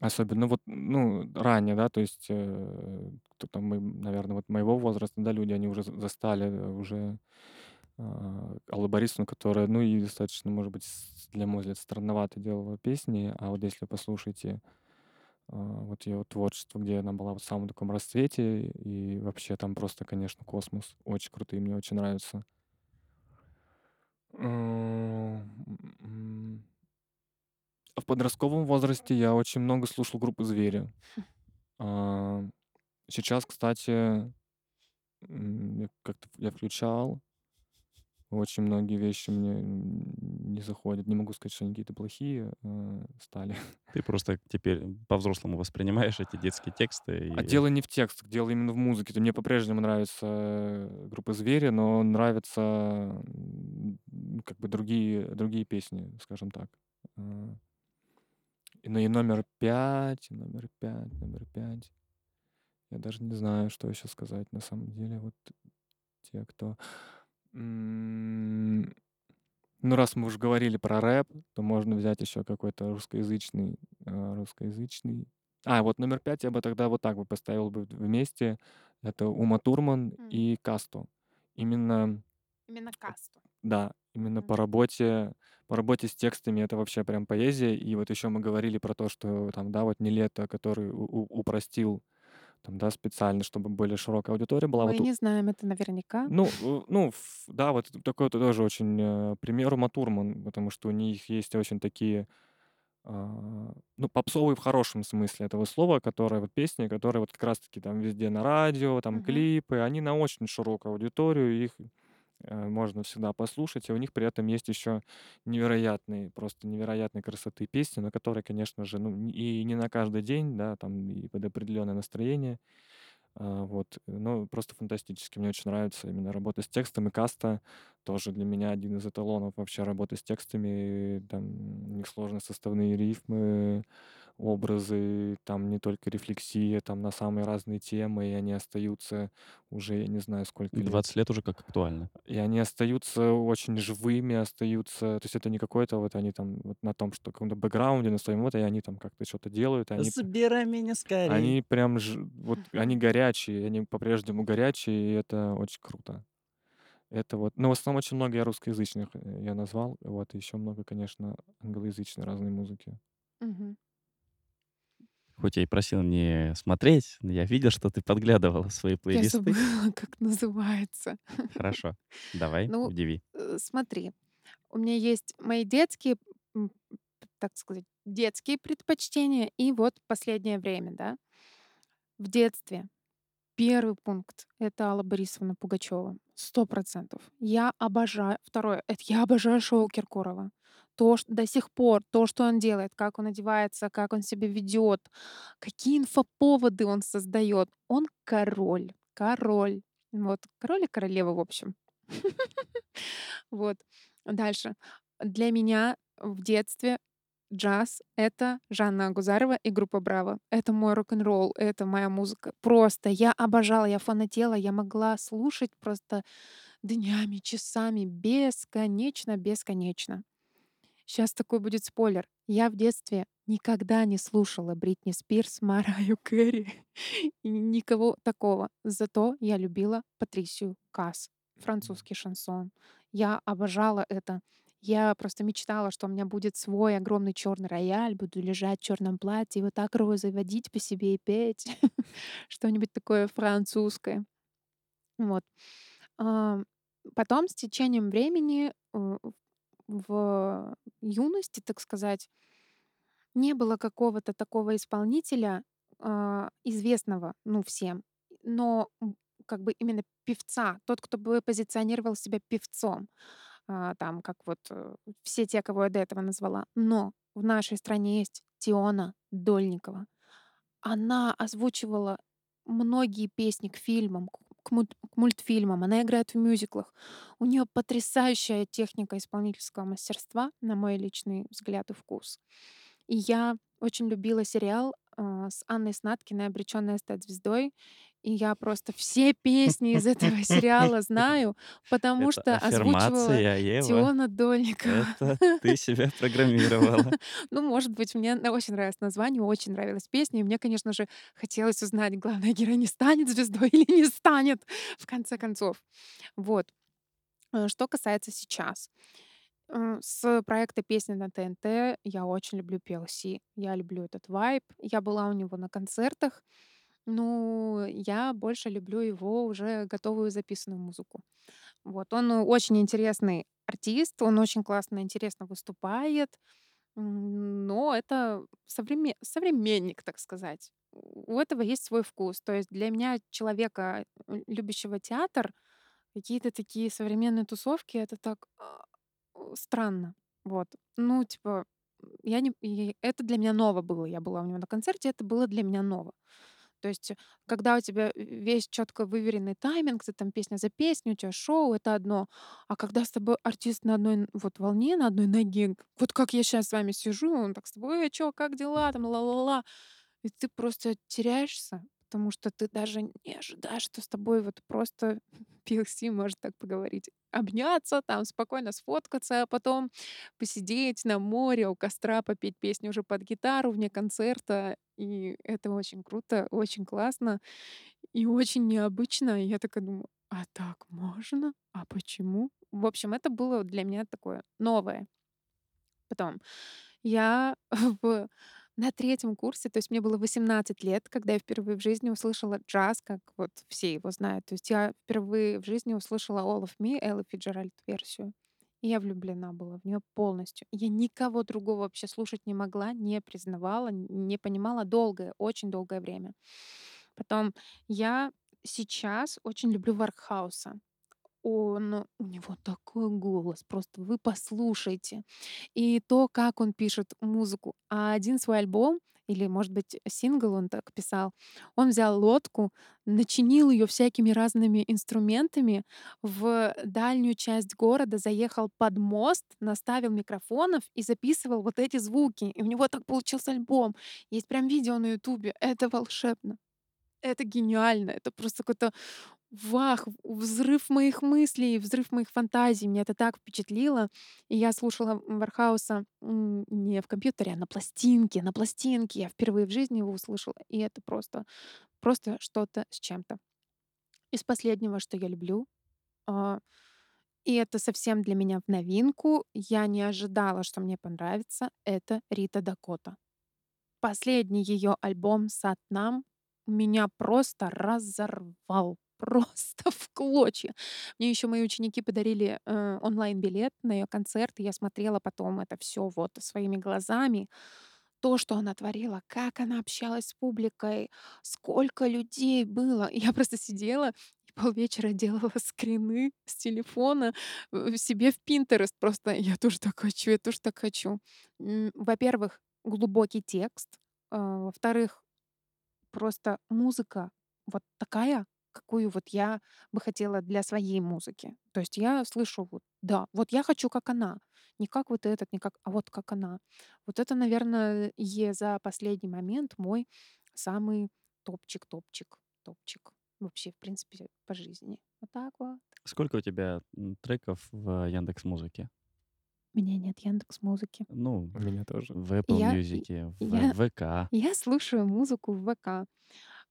особенно вот, ну, ранее, да, то есть э, кто там, наверное, вот моего возраста, да, люди, они уже за- застали э, уже а, Аллу Борисовну, которая, ну, и достаточно, может быть, с- для мой взгляд, странновато делала песни, а вот если послушаете а, вот ее творчество, где она была вот в самом таком расцвете, и вообще там просто, конечно, космос. Очень крутые, мне очень нравится. М. А В подростковом возрасте я очень много слушал группы «Звери». А, Сейчас, кстати, м, я как-то я включал, очень многие вещи мне не заходят. Не могу сказать, что они какие-то плохие э, стали. Ты просто теперь по-взрослому воспринимаешь эти детские тексты. А И... дело не в текстах, дело именно в музыке. То мне по-прежнему нравится э, группа «Звери», но нравится м, как бы другие, другие песни, скажем так. А, и, ну и номер пять, номер пять, номер пять. Я даже не знаю, что еще сказать на самом деле. Вот те, кто... М, Ну, раз мы уже говорили про рэп, то можно взять еще какой-то русскоязычный, а, русскоязычный. А, вот номер пять я бы тогда вот так бы поставил бы вместе. Это Ума Турман М. и Касту. Именно, Именно касту. да, именно Мгм. по работе, по работе с текстами это вообще прям поэзия. И вот еще мы говорили про то, что там, да, вот не лето, который у- у- упростил там, да, специально, чтобы более широкая аудитория была. Мы Вот не знаем это наверняка. ну, ну, да, вот такой вот тоже очень э, пример Ума Турман, потому что у них есть очень такие, а, ну, попсовые в хорошем смысле этого слова, которые вот песни, которые вот как раз-таки там везде на радио, там Мгм. клипы, они на очень широкую аудиторию, их э, можно всегда послушать, и у них при этом есть еще невероятные, просто невероятной красоты песни, но которые, конечно же, ну, и не на каждый день, да, там и под определенное настроение. А, вот, ну, просто фантастически. Мне очень нравится именно работа с текстом, и каста тоже для меня один из эталонов вообще работы с текстами. Там у них сложные составные рифмы, образы, там не только рефлексия, там на самые разные темы, и они остаются уже, я не знаю, сколько лет. 20 лет уже как актуально. И они остаются очень живыми, остаются... То есть это не какое-то вот они там вот на том, что каком-то бэкграунде, на своем вот, и они там как-то что-то делают, они Забирай меня скорее. они прям ж- вот они горячие, они по-прежнему горячие, и это очень круто. Это вот, ну, в основном очень много я русскоязычных э, я назвал, вот, и еще много, конечно, англоязычной разной музыки. Мгм. Хоть я и просил не смотреть, но я видел, что ты подглядывала в свои Я плейлисты. забыла, как называется. Хорошо. Давай, Ну, удиви. э, смотри, у меня есть мои детские, так сказать, детские предпочтения и вот последнее время, да. В детстве первый пункт— это Алла Борисовна Пугачева. Сто процентов. Я обожаю. Второе— это я обожаю шоу Киркорова. То, что до сих пор, то, что он делает, как он одевается, как он себя ведет, какие инфоповоды он создает. Он король. Король. Вот. Король и королева, в общем. Вот. Дальше. Для меня в детстве джаз— это Жанна Агузарова и группа «Браво». Это мой рок-н-ролл, это моя музыка. Просто я обожала, я фанатела, я могла слушать просто днями, часами, бесконечно, бесконечно. Сейчас такой будет спойлер. Я в детстве никогда не слушала Бритни Спирс, Мараю Кэрри и никого такого. Зато я любила Патрисию Касс, французский шансон. Я обожала это. Я просто мечтала, что у меня будет свой огромный черный рояль, буду лежать в черном платье, и вот так розой водить по себе и петь. Что-нибудь такое французское. Вот. Потом с течением времени э, в юности, так сказать, не было какого-то такого исполнителя, а, известного, ну, всем, но, как бы именно певца, тот, кто бы позиционировал себя певцом, а, там, как вот, э, все те, кого я до этого назвала. Но в нашей стране есть Тиона Дольникова. Она озвучивала многие песни к фильмам, к к мульт к мультфильмам, она играет в мюзиклах. У нее потрясающая техника исполнительского мастерства, на мой личный взгляд и вкус. И я очень любила сериал, а, с Анной Снаткиной "Обречённая стать звездой". И я просто все песни из этого сериала знаю, потому что озвучивала. Тиона Дольникова. Это ты себя программировала. Ну, может быть, мне очень нравилось название, очень нравилась песня. И мне, конечно же, хотелось узнать, главная героиня станет звездой или не станет, в конце концов. Вот. Э, Что касается сейчас. Э, С проекта «Песни на ТНТ» я очень люблю PLC. Я люблю этот вайб. Я была у него на концертах. Ну, я больше люблю его уже готовую записанную музыку. Вот. Он очень интересный артист, он очень классно, интересно выступает. Но это совреме современник, так сказать. У этого есть свой вкус. То есть для меня, человека, э, любящего театр, какие-то такие современные тусовки- это так, а, странно. Вот. Ну, типа, я не это для меня ново было. Я была у него на концерте, это было для меня ново. То есть, когда у тебя весь четко выверенный тайминг, ты там песня за песней, у тебя шоу- это одно. А когда с тобой артист на одной вот волне, на одной ноге, вот как я щас с вами сижу, он так с тобой: "Эй, чё, как дела?" Там ла-ла-ла. И ты просто теряешься, потому что ты даже не ожидаешь, что с тобой вот просто PLC может так поговорить. Обняться, там спокойно сфоткаться, а потом посидеть на море у костра, попеть песню уже под гитару вне концерта. И это очень круто, очень классно и очень необычно. И я такая думаю: "А так можно? А почему?" В общем, это было для меня такое новое. Потом я в на третьем курсе, то есть мне было 18 лет, когда я впервые в жизни услышала джаз, как вот все его знают. То есть я впервые в жизни услышала "All of Me" Эллы Фицджеральд версию. И я влюблена была в неё полностью. Я никого другого вообще слушать не могла, не признавала, не понимала долгое, очень долгое время. Потом я сейчас очень люблю Вархауса. Он у него такой голос, просто вы послушайте. И то, как он пишет музыку. А один свой альбом или, может быть, сингл он так писал, он взял лодку, начинил её всякими разными инструментами, в дальнюю часть города заехал под мост, наставил микрофонов и записывал вот эти звуки. И у него так получился альбом. Есть прям видео на "Ютубе". Это волшебно. Это гениально. Это просто какой-то вах, взрыв моих мыслей, взрыв моих фантазий. Меня это так впечатлило. И я слушала Вархауса, не в компьютере, а на пластинке. На пластинке я впервые в жизни его услышала. И это просто просто что-то с чем-то. Из последнего, что я люблю, а, и это совсем для меня в новинку, я не ожидала, что мне понравится- это Рита Дакота. Последний её альбом "Сатнам" меня просто разорвал, просто в клочья. Мне ещё мои ученики подарили, э, онлайн-билет на её концерт, и я смотрела потом это всё вот своими глазами. То, что она творила, как она общалась с публикой, сколько людей было. Я просто сидела полвечера делала скрины с телефона, э, себе в "Пинтерест" просто. Я тоже так хочу, я тоже так хочу. Во-первых, глубокий текст. А, во-вторых, просто музыка вот такая, какую вот я бы хотела для своей музыки. То есть я слышу вот, да, вот я хочу, как она. Не как вот этот, не как, а вот как она. Вот это, наверно, е за последний момент мой самый топчик топчик топчик вообще, в принципе, по жизни. Вот так вот. Сколько у тебя, треков в "Яндекс.Музыке"? У меня нет "Яндекс.Музыки". Ну, У меня тоже. в Apple Я Мьюзике, в я ВК. я слушаю музыку в ВК.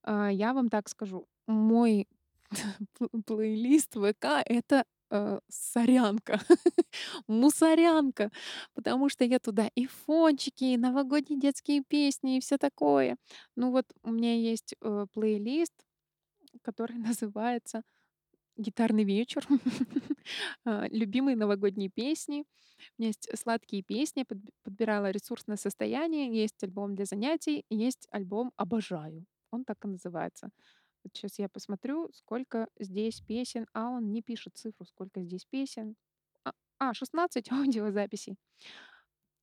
А, я вам так скажу, мой плейлист ВК- это, э, солянка, мусорянка, потому что я туда и фончики, и новогодние детские песни, и всё такое. Ну вот у меня есть, э, плейлист, который называется "Гитарный вечер", а, любимые новогодние песни. У меня есть сладкие песни, подб подбирала "Ресурсное состояние", есть альбом для занятий, есть альбом "Обожаю". Он так и называется. Вот щас я посмотрю, сколько здесь песен, а он не пишет цифру, сколько здесь песен. А, а 16 аудиозаписей.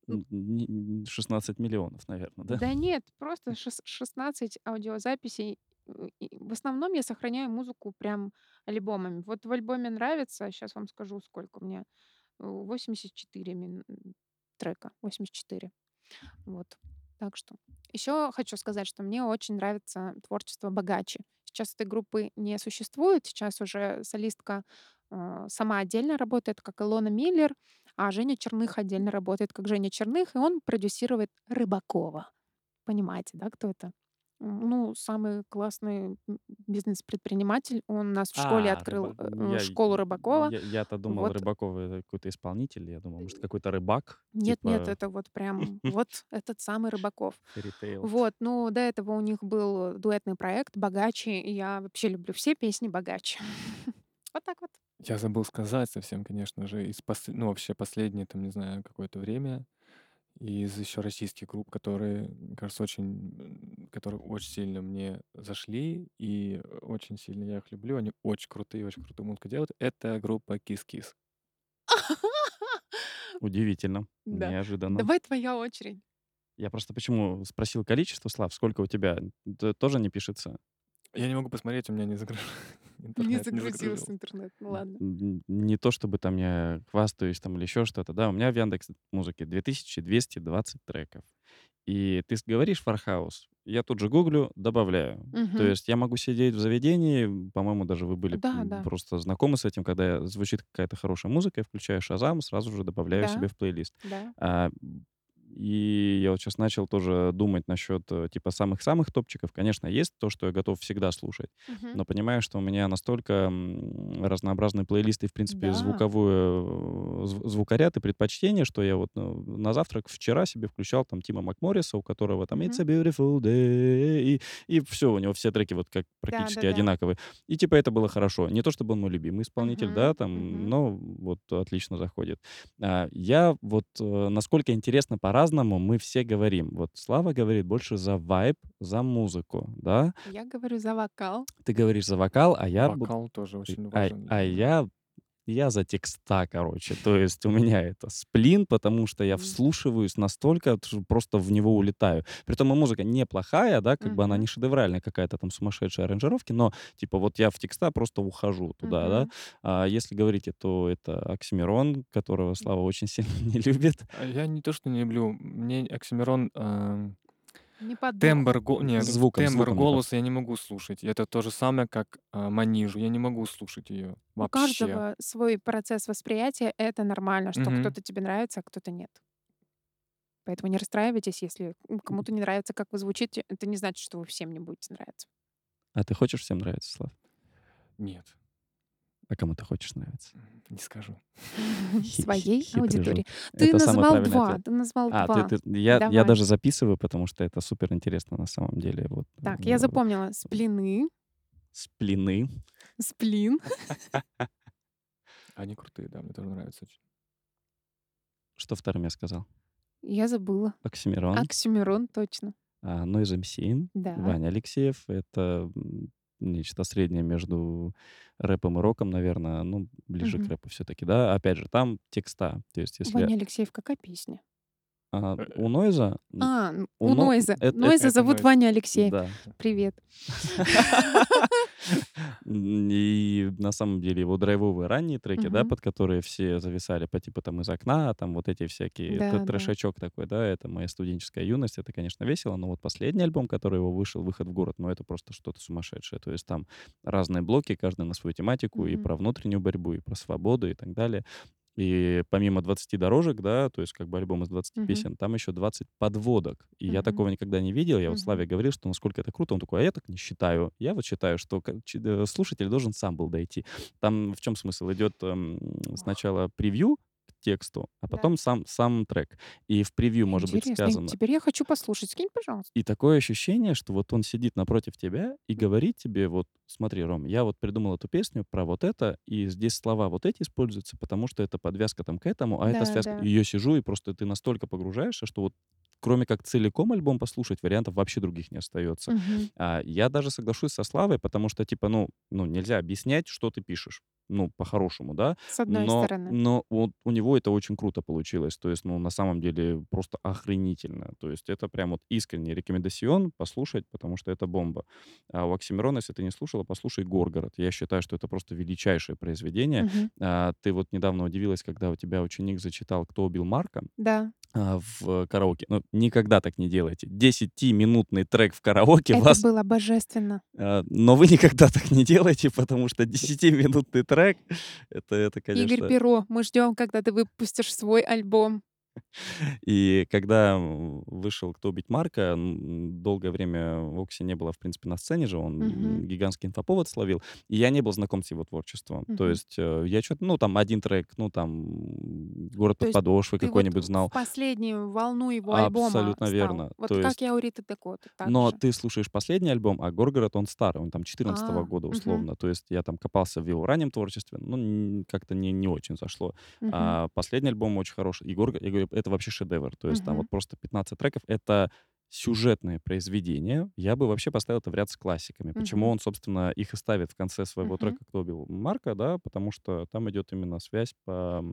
М. Н не н 16 миллионов, наверно, да? Да нет, просто шес 16 аудиозаписей. Э, в основном я сохраняю музыку прям альбомами. Вот в альбоме нравится, щас вам скажу, сколько у меня, э, 84 мин трека, 84. Вот. Так что ещё хочу сказать, что мне очень нравится творчество "Богаче". Сейчас этой группы не существует. Сейчас уже солистка, а, сама отдельно работает, как Илона Миллер, а Женя Черных отдельно работает, как Женя Черных, и он продюсирует Рыбакова. Понимаете, да, кто это? Ну, самый классный м бизнес-предприниматель. Он у нас в школе А, открыл, рыба э, я школу Рыбакова. я я-то думал, Вот. Рыбаков- это какой-то исполнитель. Я думал, может, какой-то рыбак, Нет нет, типа это вот прям вот этот самый Рыбаков. Вот, ну, до этого у них был дуэтный проект "Богаче", и я вообще люблю все песни "Богаче". Вот так вот. Я забыл сказать совсем, конечно же, из посл ну, вообще последнее, там, не знаю, какое-то время, из ещё российских групп, которые, мне кажется, очень, которые очень сильно мне зашли, и очень сильно я их люблю. Они очень крутые, очень крутую музыку делают. Это группа Kiss Kiss. Удивительно, Да. неожиданно. Давай твоя очередь. Я просто почему спросил количество, Слав, сколько у тебя? Тоже не пишется? Я не могу посмотреть, у меня не загружен Не интернет, не загрузился загрузился. интернет. Ну ладно. Не то чтобы там я хвастаюсь там или еще что-то, да. У меня в "Яндекс.Музыке" 2220 треков. И ты говоришь "Фархаус", я тут же гуглю, добавляю. То Мгм. есть я могу сидеть в заведении, по-моему, даже вы были, Да, да. просто знакомы с этим, когда звучит какая-то хорошая музыка, я включаю "Шазам", сразу же добавляю Да. себе в плейлист. Да. А, и я вот щас начал тоже думать насчет, э, типа самых-самых топчиков. Конечно, есть то, что я готов всегда слушать, Мгм. но понимаю, что у меня настолько, м, разнообразный плейлист и, в принципе, Да. звуковую, э, зв звукоряд и предпочтения, что я вот, ну, на завтрак вчера себе включал там Тима МакМорриса, у которого там "It's a beautiful day", и и всё, у него все треки вот как практически Да-да-да. одинаковые. И типа это было хорошо. Не то чтобы он мой любимый исполнитель, да, Мгм. там, Мгм. но вот отлично заходит. А, я вот, э, насколько интересно, по-разному мы все говорим. Вот Слава говорит больше за вайб, за музыку, да? Я говорю за вокал. Ты говоришь за вокал, а я Вокал тоже очень а важен а меня. я я за текста, короче. То есть у меня это сплин, потому что я вслушиваюсь настолько, что просто в него улетаю. Притом и музыка неплохая, да, как бы она не шедевральная какая-то там сумасшедшая аранжировки, но типа вот я в текста просто ухожу туда, да. А если говорить, то это "Оксимирон", которого Слава очень сильно не любит. А я не то что не люблю, мне "Оксимирон", ам, Не подох. тембр го нет, Звуком тембр звуком не под голоса я не могу слушать. Это то же самое, как, а, "Манижу". Я не могу слушать ее У вообще. каждого свой процесс восприятия. Это нормально, что Мгм. кто-то тебе нравится, а кто-то нет. Поэтому не расстраивайтесь, если, м, кому-то не нравится, как вы звучите. Это не значит, что вы всем не будете нравиться. А ты хочешь всем нравиться, Слав? Нет. А кому ты хочешь нравиться? Не скажу. Своей аудитории. Ты Это назвал 2. ответ. Ты назвал А, ты 2. ты я я даже записываю, потому что это супер интересно на самом деле. Вот, Так, я э, запомнила: сплины, сплины. сплин. Они крутые, да, мне тоже нравятся очень. Что вторым я сказал? Я забыла. Оксимирон. Оксимирон, точно. А, Noise MC, Да. Ваня Алексеев. Это, нечто среднее между рэпом и роком, наверно. Ну, ближе к Мгм. рэпу всё-таки, да. Опять же, там текста. То есть если Ваня Алексеев, какая песня? А, Э, у Нойза, А, у у Но Нойза. эт эт Нойза Это зовут Нойз. Ваня Алексеев. Да. Привет. И на самом деле его драйвовые ранние треки, да, под которые все зависали по типу там "Из окна", там вот эти всякие, Да, т да. трэшачок такой, да, это моя студенческая юность. Это, конечно, весело, но вот последний альбом, который его вышел, "Выход в город", ну, это просто что-то сумасшедшее. То есть там разные блоки, каждый на свою тематику, и про внутреннюю борьбу, и про свободу, и так далее. И помимо "20 дорожек", да, то есть как бы альбом из 20 Мгм. песен, там еще 20 подводок. И я Мгм. такого никогда не видел. Я вот Мгм. Славе говорил, что насколько это круто. Он такой: "А я так не считаю". Я вот считаю, что э, слушатель должен сам был дойти. Там в чем смысл? Идет, эм, сначала превью тексту, а Да. потом сам сам трек. И в превью может быть Интересно. И сказано теперь я хочу послушать. Скинь, пожалуйста. И такое ощущение, что вот он сидит напротив тебя и говорит тебе: "Вот смотри, Ром, я вот придумал эту песню про вот это, и здесь слова вот эти используются, потому что это подвязка там к этому, а это Да, связка". да. И я сижу, и просто ты настолько погружаешься, что вот кроме как целиком альбом послушать, вариантов вообще других не остается. Мгм. А, я даже соглашусь со Славой, потому что типа, ну ну, нельзя объяснять, что ты пишешь. Ну, по-хорошему, да. С одной Но стороны. но вот у него это очень круто получилось. То есть, ну, на самом деле просто охренительно. То есть это прям вот искренний рекомендасьон послушать, потому что это бомба. А у Оксимирона, если ты не слушала, послушай "Горгород". Я считаю, что это просто величайшее произведение. Мгм. А, ты вот недавно удивилась, когда у тебя ученик зачитал "Кто убил Марка", Да. А, в караоке. Ну, никогда так не делайте. Десятиминутный трек в караоке Это вас было божественно. А, но вы никогда так не делайте, потому что десятиминутный трек- это это, Игорь конечно Перо, мы ждем, когда ты выпустишь свой альбом. И когда, вышел "Кто убить Марка", долгое время Окси не было, в принципе, на сцене же. Он Мгм. гигантский инфоповод словил, и я не был знаком с его творчеством. То Мгм. есть, э, я чё-то, ну, там 1 трек, ну, там, "Город То под подошвой" вот какой-нибудь в знал. последнюю волну его альбома Абсолютно стал. верно. Вот То как есть я у Риты Дакоты, но же. ты слушаешь последний альбом, а "Горгород", он старый, он там 14 А, года условно. То есть я там копался в его раннем творчестве, ну, как-то не не очень зашло. Мгм. А последний альбом очень хороший. И я говорю, это вообще шедевр. То есть там Мгм. вот просто 15 треков. Это сюжетное произведение, я бы вообще поставил это в ряд с классиками. Почему Мгм. он, собственно, их и ставит в конце своего Мгм. трека «Кто убил Марка», да, потому что там идет именно связь по,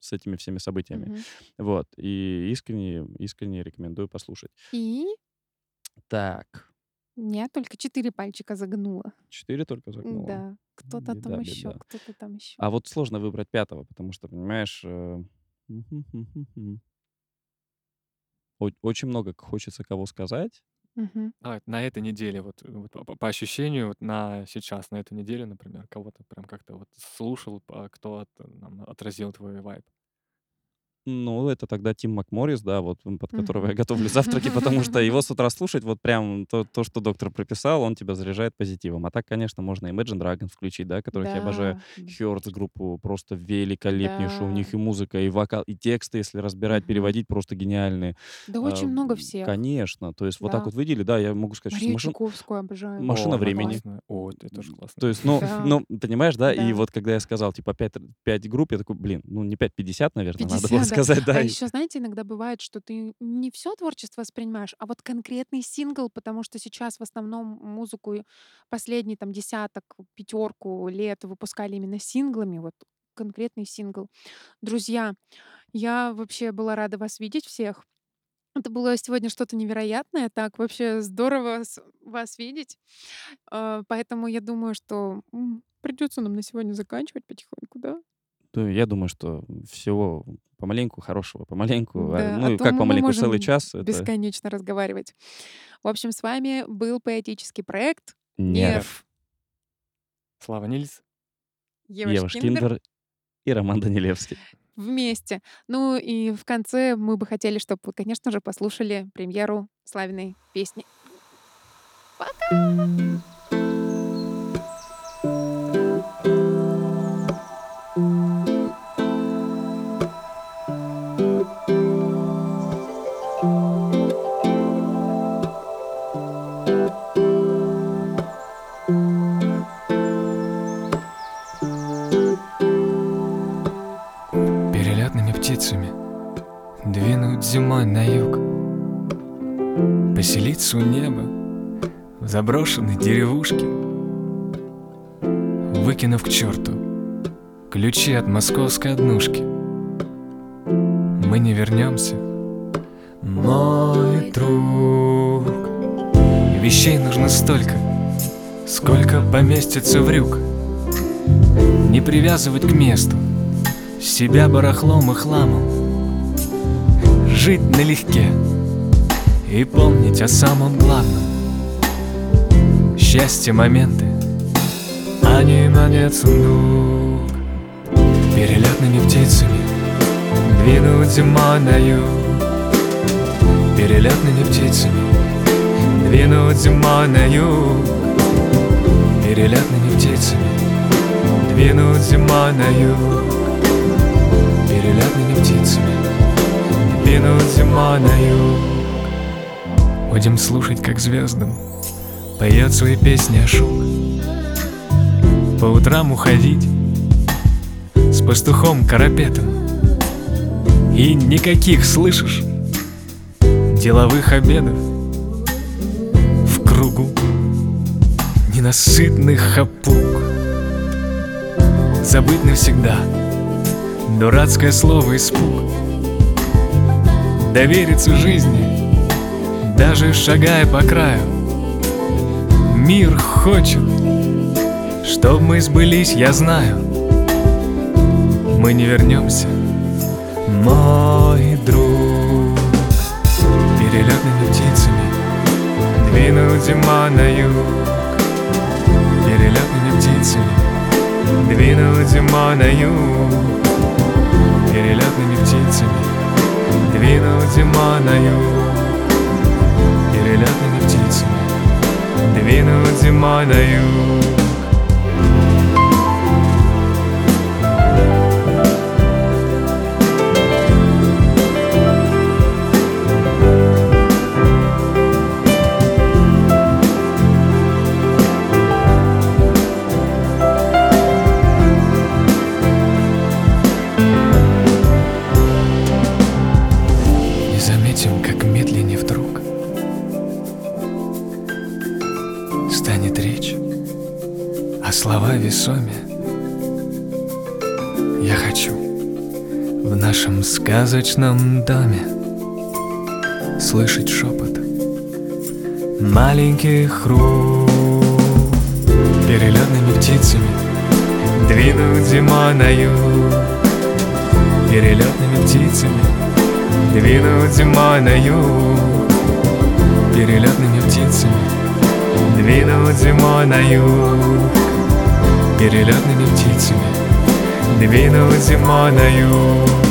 с этими всеми событиями. Мгм. Вот. И искренне, искренне рекомендую послушать. И Так, я только 4 пальчика загнула. четыре только загнула. Да, кто-то Беда, там еще, беда. кто-то там еще. А вот сложно выбрать пятого, потому что, понимаешь, э, очень много хочется кого сказать. Мгм. А, на этой неделе, вот, вот по, по- ощущению, вот на сейчас, на эту неделю, например, кого-то прям как-то вот слушал, а кто от- там, отразил твой вайб. Ну, это тогда Тим Макморрис, да, вот под которого я готовлю завтраки, потому что его с утра слушать, вот прям то, то, что доктор прописал, он тебя заряжает позитивом. А так, конечно, можно Imagine Dragons включить, да, которых я обожаю. Да, м, Хёртс группу просто великолепнейшую. У них да. и музыка, и вокал, и тексты, если разбирать, переводить, просто гениальные. Да А, очень много всех. Конечно. То есть вот так Да. вот выделили, да, я могу сказать, что Марию машин... Обожаю. машина О, времени. классная. О, это тоже классно. То есть, ну, Да, ну, понимаешь, да, и да. вот когда я сказал, типа, 5, 5 групп, я такой, блин, ну, не 5, 50, наверное, надо было 50, да. сказать, да. А еще, знаете, иногда бывает, что ты не все творчество воспринимаешь, а вот конкретный сингл, потому что сейчас в основном музыку последний там десяток, пятерку лет выпускали именно синглами, вот конкретный сингл. Друзья, я вообще была рада вас видеть всех. Это было сегодня что-то невероятное. Так, вообще здорово вас видеть. А, Поэтому я думаю, что придется нам на сегодня заканчивать потихоньку, да? Ну, я думаю, что всего помаленьку, хорошего помаленьку. а, Да, Ну, а как мы помаленьку, целый час, это бесконечно разговаривать. В общем, с вами был поэтический проект нерв. «Нерв». Слава Нильс. Ева Ева Шкиндер и Роман Данилевский. вместе. Ну и в конце мы бы хотели, чтобы вы, конечно же, послушали премьеру славиной песни. Перелетными Зимой на юг. Поселиться у неба В заброшенной деревушке Выкинув к черту Ключи от московской однушки. Мы не вернемся Мой друг. Вещей нужно столько Сколько поместится в рюк. Не привязывать к месту себя барахлом и хламом Жить налегке И помнить о самом главном. Счастье моменты А не монет сундук Перелетными птицами Двинуть зимой на юг Перелетными птицами Двинуть зимой на юг Перелетными птицами Двинуть зимой на юг перелетными птицами Двинут зима на юг. Будем слушать, как звездам Поет свои песни Ашук По утрам уходить С пастухом Карапетом. И никаких, слышишь, Деловых обедов В кругу Ненасытных хапук. Забыть навсегда Дурацкое слово испуг Довериться жизни Даже шагая по краю. Мир хочет Чтоб мы сбылись, я знаю. Мы не вернемся Мой друг. Перелетными птицами Двинут зима на юг. Перелетными птицами Двинут зима на юг. Перелетными птицами Двинут зима на юг Перелетными птицами. Двинут зима сказочном доме Слышать шепот. Маленьких рук Перелетными птицами двинуть зимой на юг Перелетными птицами двинуть зимой на юг Перелетными птицами двинуть зимой на юг Перелетными птицами двинуть зимой на юг